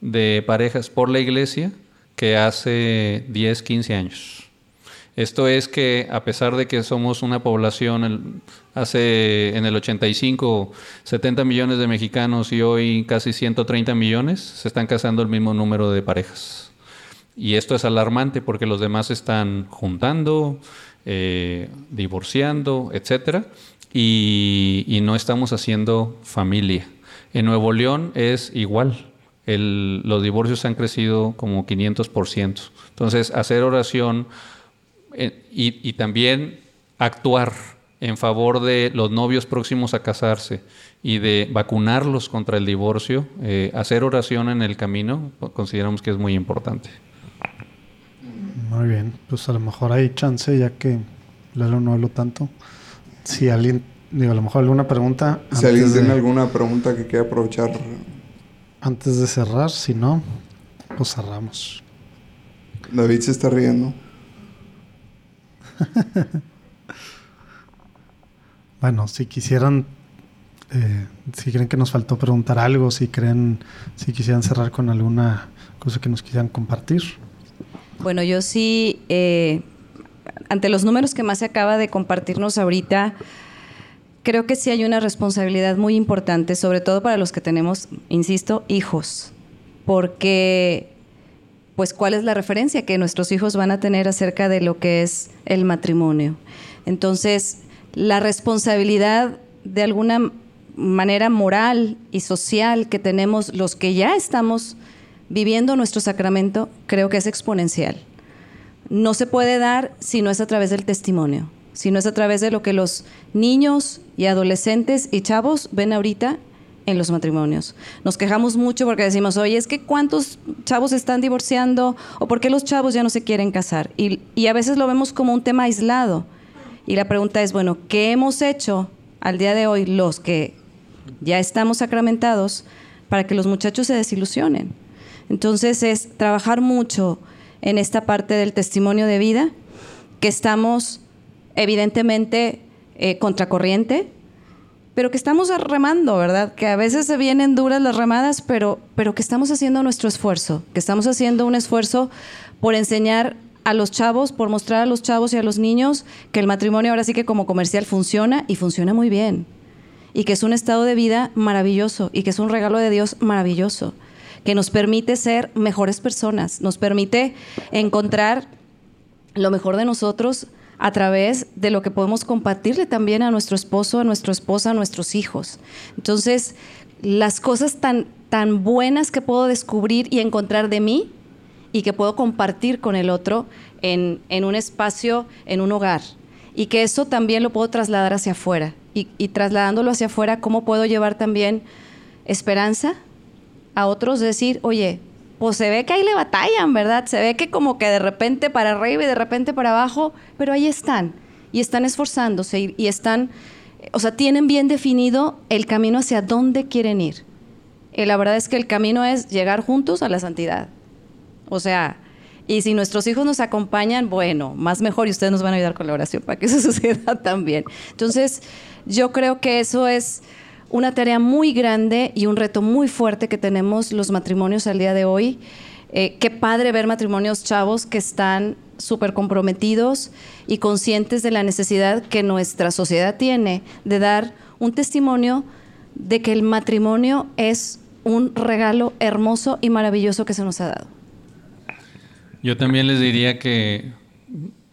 de parejas por la iglesia que hace 10, 15 años. Esto es que a pesar de que somos una población, hace en el 85 70 millones de mexicanos y hoy casi 130 millones, se están casando el mismo número de parejas. Y esto es alarmante porque los demás están juntando, eh, divorciando, etc. Y, no estamos haciendo familia. En Nuevo León es igual los divorcios han crecido como 500%. Entonces, hacer oración eh, y, también actuar en favor de los novios próximos a casarse y de vacunarlos contra el divorcio, eh, hacer oración en el camino, consideramos que es muy importante. Muy bien, pues a lo mejor hay chance, ya que Lalo no hablo tanto. Si alguien, digo, a lo mejor alguna pregunta. Si alguien tiene alguna pregunta que quiera aprovechar antes de cerrar, si no, pues cerramos. David se está riendo. bueno, si quisieran, eh, si creen que nos faltó preguntar algo, si creen, si quisieran cerrar con alguna cosa que nos quisieran compartir. Bueno, yo sí, eh, ante los números que más se acaba de compartirnos ahorita, creo que sí hay una responsabilidad muy importante, sobre todo para los que tenemos, insisto, hijos, porque pues cuál es la referencia que nuestros hijos van a tener acerca de lo que es el matrimonio. Entonces, la responsabilidad de alguna manera moral y social que tenemos los que ya estamos viviendo nuestro sacramento, creo que es exponencial. No se puede dar si no es a través del testimonio sino es a través de lo que los niños y adolescentes y chavos ven ahorita en los matrimonios. Nos quejamos mucho porque decimos, oye, es que cuántos chavos están divorciando o por qué los chavos ya no se quieren casar. Y, y a veces lo vemos como un tema aislado. Y la pregunta es, bueno, ¿qué hemos hecho al día de hoy los que ya estamos sacramentados para que los muchachos se desilusionen? Entonces es trabajar mucho en esta parte del testimonio de vida que estamos evidentemente eh, contracorriente, pero que estamos remando, ¿verdad? Que a veces se vienen duras las remadas, pero, pero que estamos haciendo nuestro esfuerzo, que estamos haciendo un esfuerzo por enseñar a los chavos, por mostrar a los chavos y a los niños que el matrimonio ahora sí que como comercial funciona y funciona muy bien. Y que es un estado de vida maravilloso y que es un regalo de Dios maravilloso, que nos permite ser mejores personas, nos permite encontrar lo mejor de nosotros a través de lo que podemos compartirle también a nuestro esposo, a nuestra esposa, a nuestros hijos. Entonces, las cosas tan, tan buenas que puedo descubrir y encontrar de mí y que puedo compartir con el otro en, un espacio, en un hogar. Y que eso también lo puedo trasladar hacia afuera. Y, y trasladándolo hacia afuera, ¿cómo puedo llevar también esperanza a otros? Decir, oye, pues se ve que ahí le batallan, ¿verdad? Se ve que como que de repente para arriba y de repente para abajo, pero ahí están y están esforzándose y, están, o sea, tienen bien definido el camino hacia dónde quieren ir. Y la verdad es que el camino es llegar juntos a la santidad. O sea, y si nuestros hijos nos acompañan, bueno, más mejor y ustedes nos van a ayudar con la oración para que eso suceda también. Entonces, yo creo que eso es una tarea muy grande y un reto muy fuerte que tenemos los matrimonios al día de hoy. Eh, qué padre ver matrimonios chavos que están súper comprometidos y conscientes de la necesidad que nuestra sociedad tiene de dar un testimonio de que el matrimonio es un regalo hermoso y maravilloso que se nos ha dado. Yo también les diría que,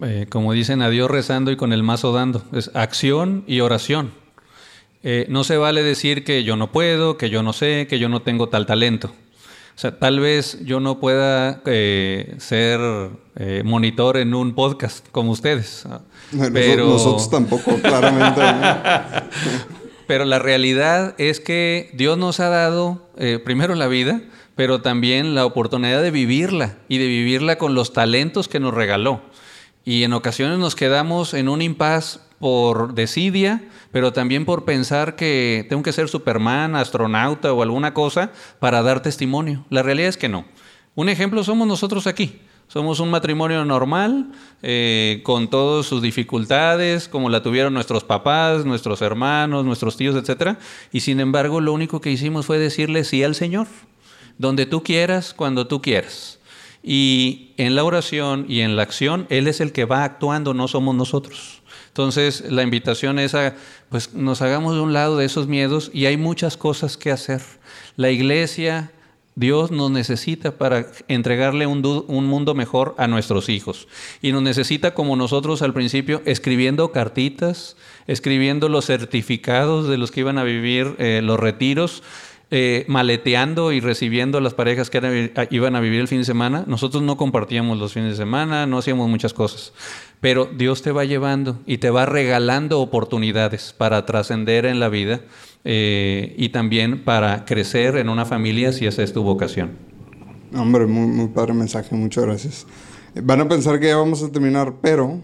eh, como dicen, a Dios rezando y con el mazo dando, es acción y oración. Eh, no se vale decir que yo no puedo, que yo no sé, que yo no tengo tal talento. O sea, tal vez yo no pueda eh, ser eh, monitor en un podcast como ustedes. Pero... Nosotros tampoco, claramente. pero la realidad es que Dios nos ha dado primero la vida, pero también la oportunidad de vivirla y de vivirla con los talentos que nos regaló. Y en ocasiones nos quedamos en un impas por desidia, pero también por pensar que tengo que ser Superman, astronauta o alguna cosa para dar testimonio. La realidad es que no. Un ejemplo somos nosotros aquí. Somos un matrimonio normal, eh, con todas sus dificultades, como la tuvieron nuestros papás, nuestros hermanos, nuestros tíos, etc. Y sin embargo, lo único que hicimos fue decirle sí al Señor, donde tú quieras, cuando tú quieras. Y en la oración y en la acción, Él es el que va actuando, no somos nosotros. Entonces, la invitación es a, pues nos hagamos de un lado de esos miedos y hay muchas cosas que hacer. La iglesia, Dios nos necesita para entregarle un, un, mundo mejor a nuestros hijos. Y nos necesita, como nosotros al principio, escribiendo cartitas, escribiendo los certificados de los que iban a vivir eh, los retiros, eh, maleteando y recibiendo a las parejas que iban a vivir el fin de semana. Nosotros no compartíamos los fines de semana, no hacíamos muchas cosas pero Dios te va llevando y te va regalando oportunidades para trascender en la vida eh, y también para crecer en una familia si esa es tu vocación. Hombre, muy, muy padre mensaje, muchas gracias. Van a pensar que ya vamos a terminar, pero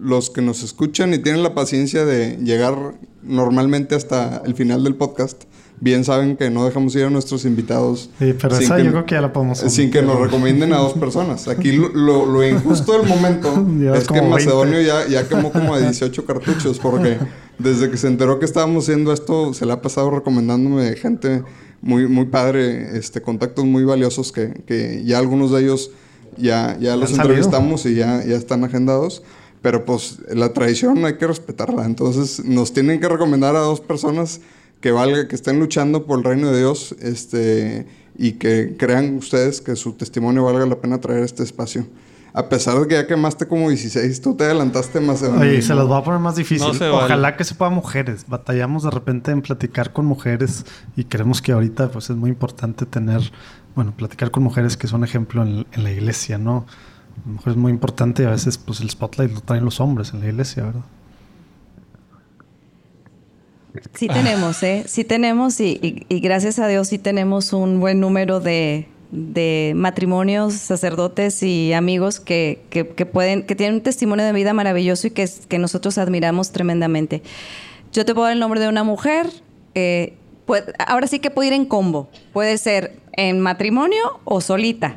los que nos escuchan y tienen la paciencia de llegar normalmente hasta el final del podcast, bien saben que no dejamos ir a nuestros invitados. Sí, pero esa yo creo que ya la podemos Sin que nos recomienden a dos personas. Aquí lo, lo, injusto del momento es que Macedonio ya, ya quemó como de 18 cartuchos porque desde que se enteró que estábamos haciendo esto, se le ha pasado recomendándome gente muy, muy padre, este, contactos muy valiosos que, que ya algunos de ellos ya, ya los entrevistamos y ya, ya están agendados. Pero pues la tradición hay que respetarla. Entonces nos tienen que recomendar a dos personas que valga, que estén luchando por el reino de Dios, este, y que crean ustedes que su testimonio valga la pena traer este espacio. A pesar de que ya quemaste como 16, tú te adelantaste más. Oye, se las va a poner más difícil. Ojalá que se pueda mujeres. Batallamos de repente en platicar con mujeres y creemos que ahorita pues es muy importante tener, bueno, platicar con mujeres que son ejemplo en, en la iglesia, ¿no? A lo mejor es muy importante a veces pues el spotlight lo traen los hombres en la iglesia, ¿verdad? Sí tenemos, ¿eh? Sí tenemos y, gracias a Dios sí tenemos un buen número de, matrimonios, sacerdotes y amigos que, pueden, que tienen un testimonio de vida maravilloso y que, que nosotros admiramos tremendamente. Yo te puedo dar el nombre de una mujer. Eh, ahora sí que puede ir en combo. Puede ser en matrimonio o solita.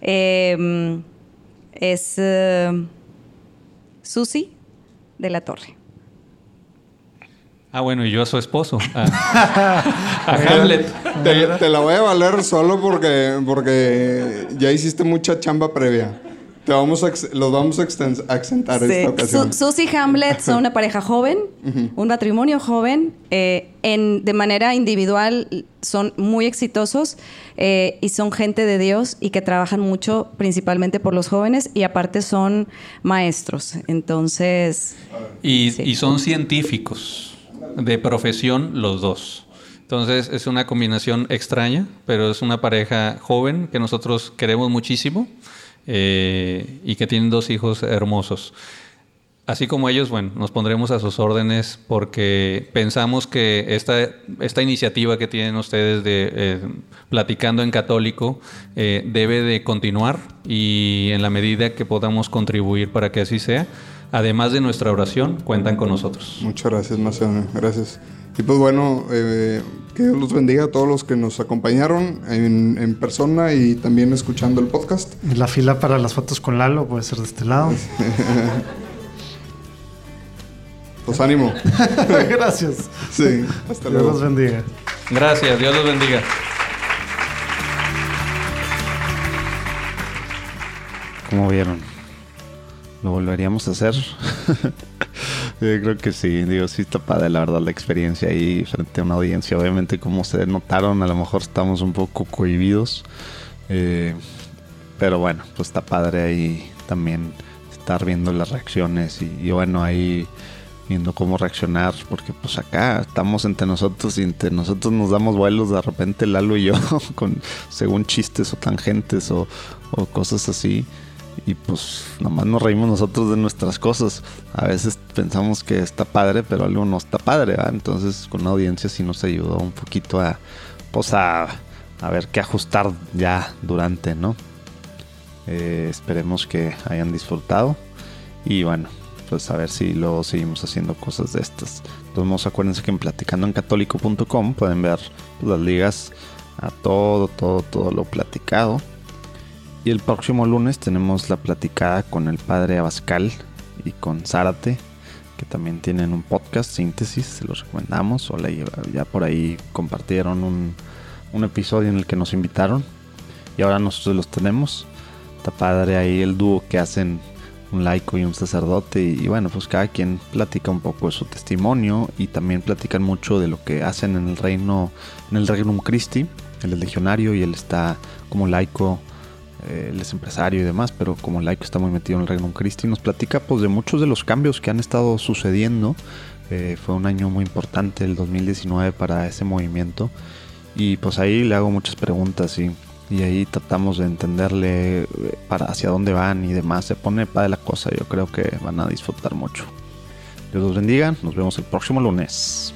Em, es uh, Susi de la Torre. Ah, bueno, y yo a su esposo, a, a Hamlet. Te, te la voy a valer solo porque, porque ya hiciste mucha chamba previa. Te vamos a, ex- los vamos a exten- a exentar Sí. esta ocasión. Su- Susie y Hamlet son una pareja joven, un matrimonio joven. eh, en, de manera individual son muy exitosos eh, y son gente de Dios y que trabajan mucho principalmente por los jóvenes y aparte son maestros. Entonces, Y, Sí. y son científicos de profesión los dos. Entonces es una combinación extraña, pero es una pareja joven que nosotros queremos muchísimo eh, y que tienen dos hijos hermosos. Así como ellos, bueno, nos pondremos a sus órdenes porque pensamos que esta, esta iniciativa que tienen ustedes de eh, Platicando en Católico eh, debe de continuar y en la medida que podamos contribuir para que así sea, además de nuestra oración, cuentan con nosotros. Muchas gracias, Macedonio. Gracias. Y pues bueno, eh, que Dios los bendiga a todos los que nos acompañaron en, en persona y también escuchando el podcast. La fila para las fotos con Lalo puede ser de este lado. Pues ánimo. Gracias. Sí, hasta Dios luego. los bendiga. Gracias, Dios los bendiga. ¿Cómo vieron? ¿Lo volveríamos a hacer? Yo creo que sí, digo, sí está padre la verdad la experiencia ahí frente a una audiencia. Obviamente como se notaron, a lo mejor estamos un poco cohibidos. eh, pero bueno, pues está padre ahí también estar viendo las reacciones y, bueno, ahí viendo cómo reaccionar, porque pues acá estamos entre nosotros y entre nosotros nos damos vuelos de repente Lalo y yo con según chistes o tangentes o cosas así y pues nomás nos reímos nosotros de nuestras cosas. A veces pensamos que está padre, pero algo no está padre. Entonces con la audiencia sí nos ayudó un poquito a pues a, ver qué ajustar ya durante, ¿no? Eh, esperemos que hayan disfrutado y bueno, pues a ver si luego seguimos haciendo cosas de estas. Modos, acuérdense que en platicandoencatólico.com pueden ver las ligas a todo, todo, todo lo platicado. Y el próximo lunes tenemos la platicada con el padre Abascal y con Zárate, que también tienen un podcast, Síntesis, se los recomendamos. O ya por ahí compartieron un, un episodio en el que nos invitaron. Y ahora nosotros los tenemos. Está padre ahí el dúo que hacen un laico y un sacerdote. Y, y bueno, pues cada quien platica un poco de su testimonio. Y también platican mucho de lo que hacen en el reino, en el Regnum Christi. Él es legionario y él está como laico eh, él es empresario y demás, pero como laico está muy metido en el Regnum Christi, nos platica pues de muchos de los cambios que han estado sucediendo. Eh, fue un año muy importante el 2019 para ese movimiento y pues ahí le hago muchas preguntas y, y ahí tratamos de entenderle eh, para hacia dónde van y demás. Se pone padre la cosa, yo creo que van a disfrutar mucho. Dios los bendiga, nos vemos el próximo lunes.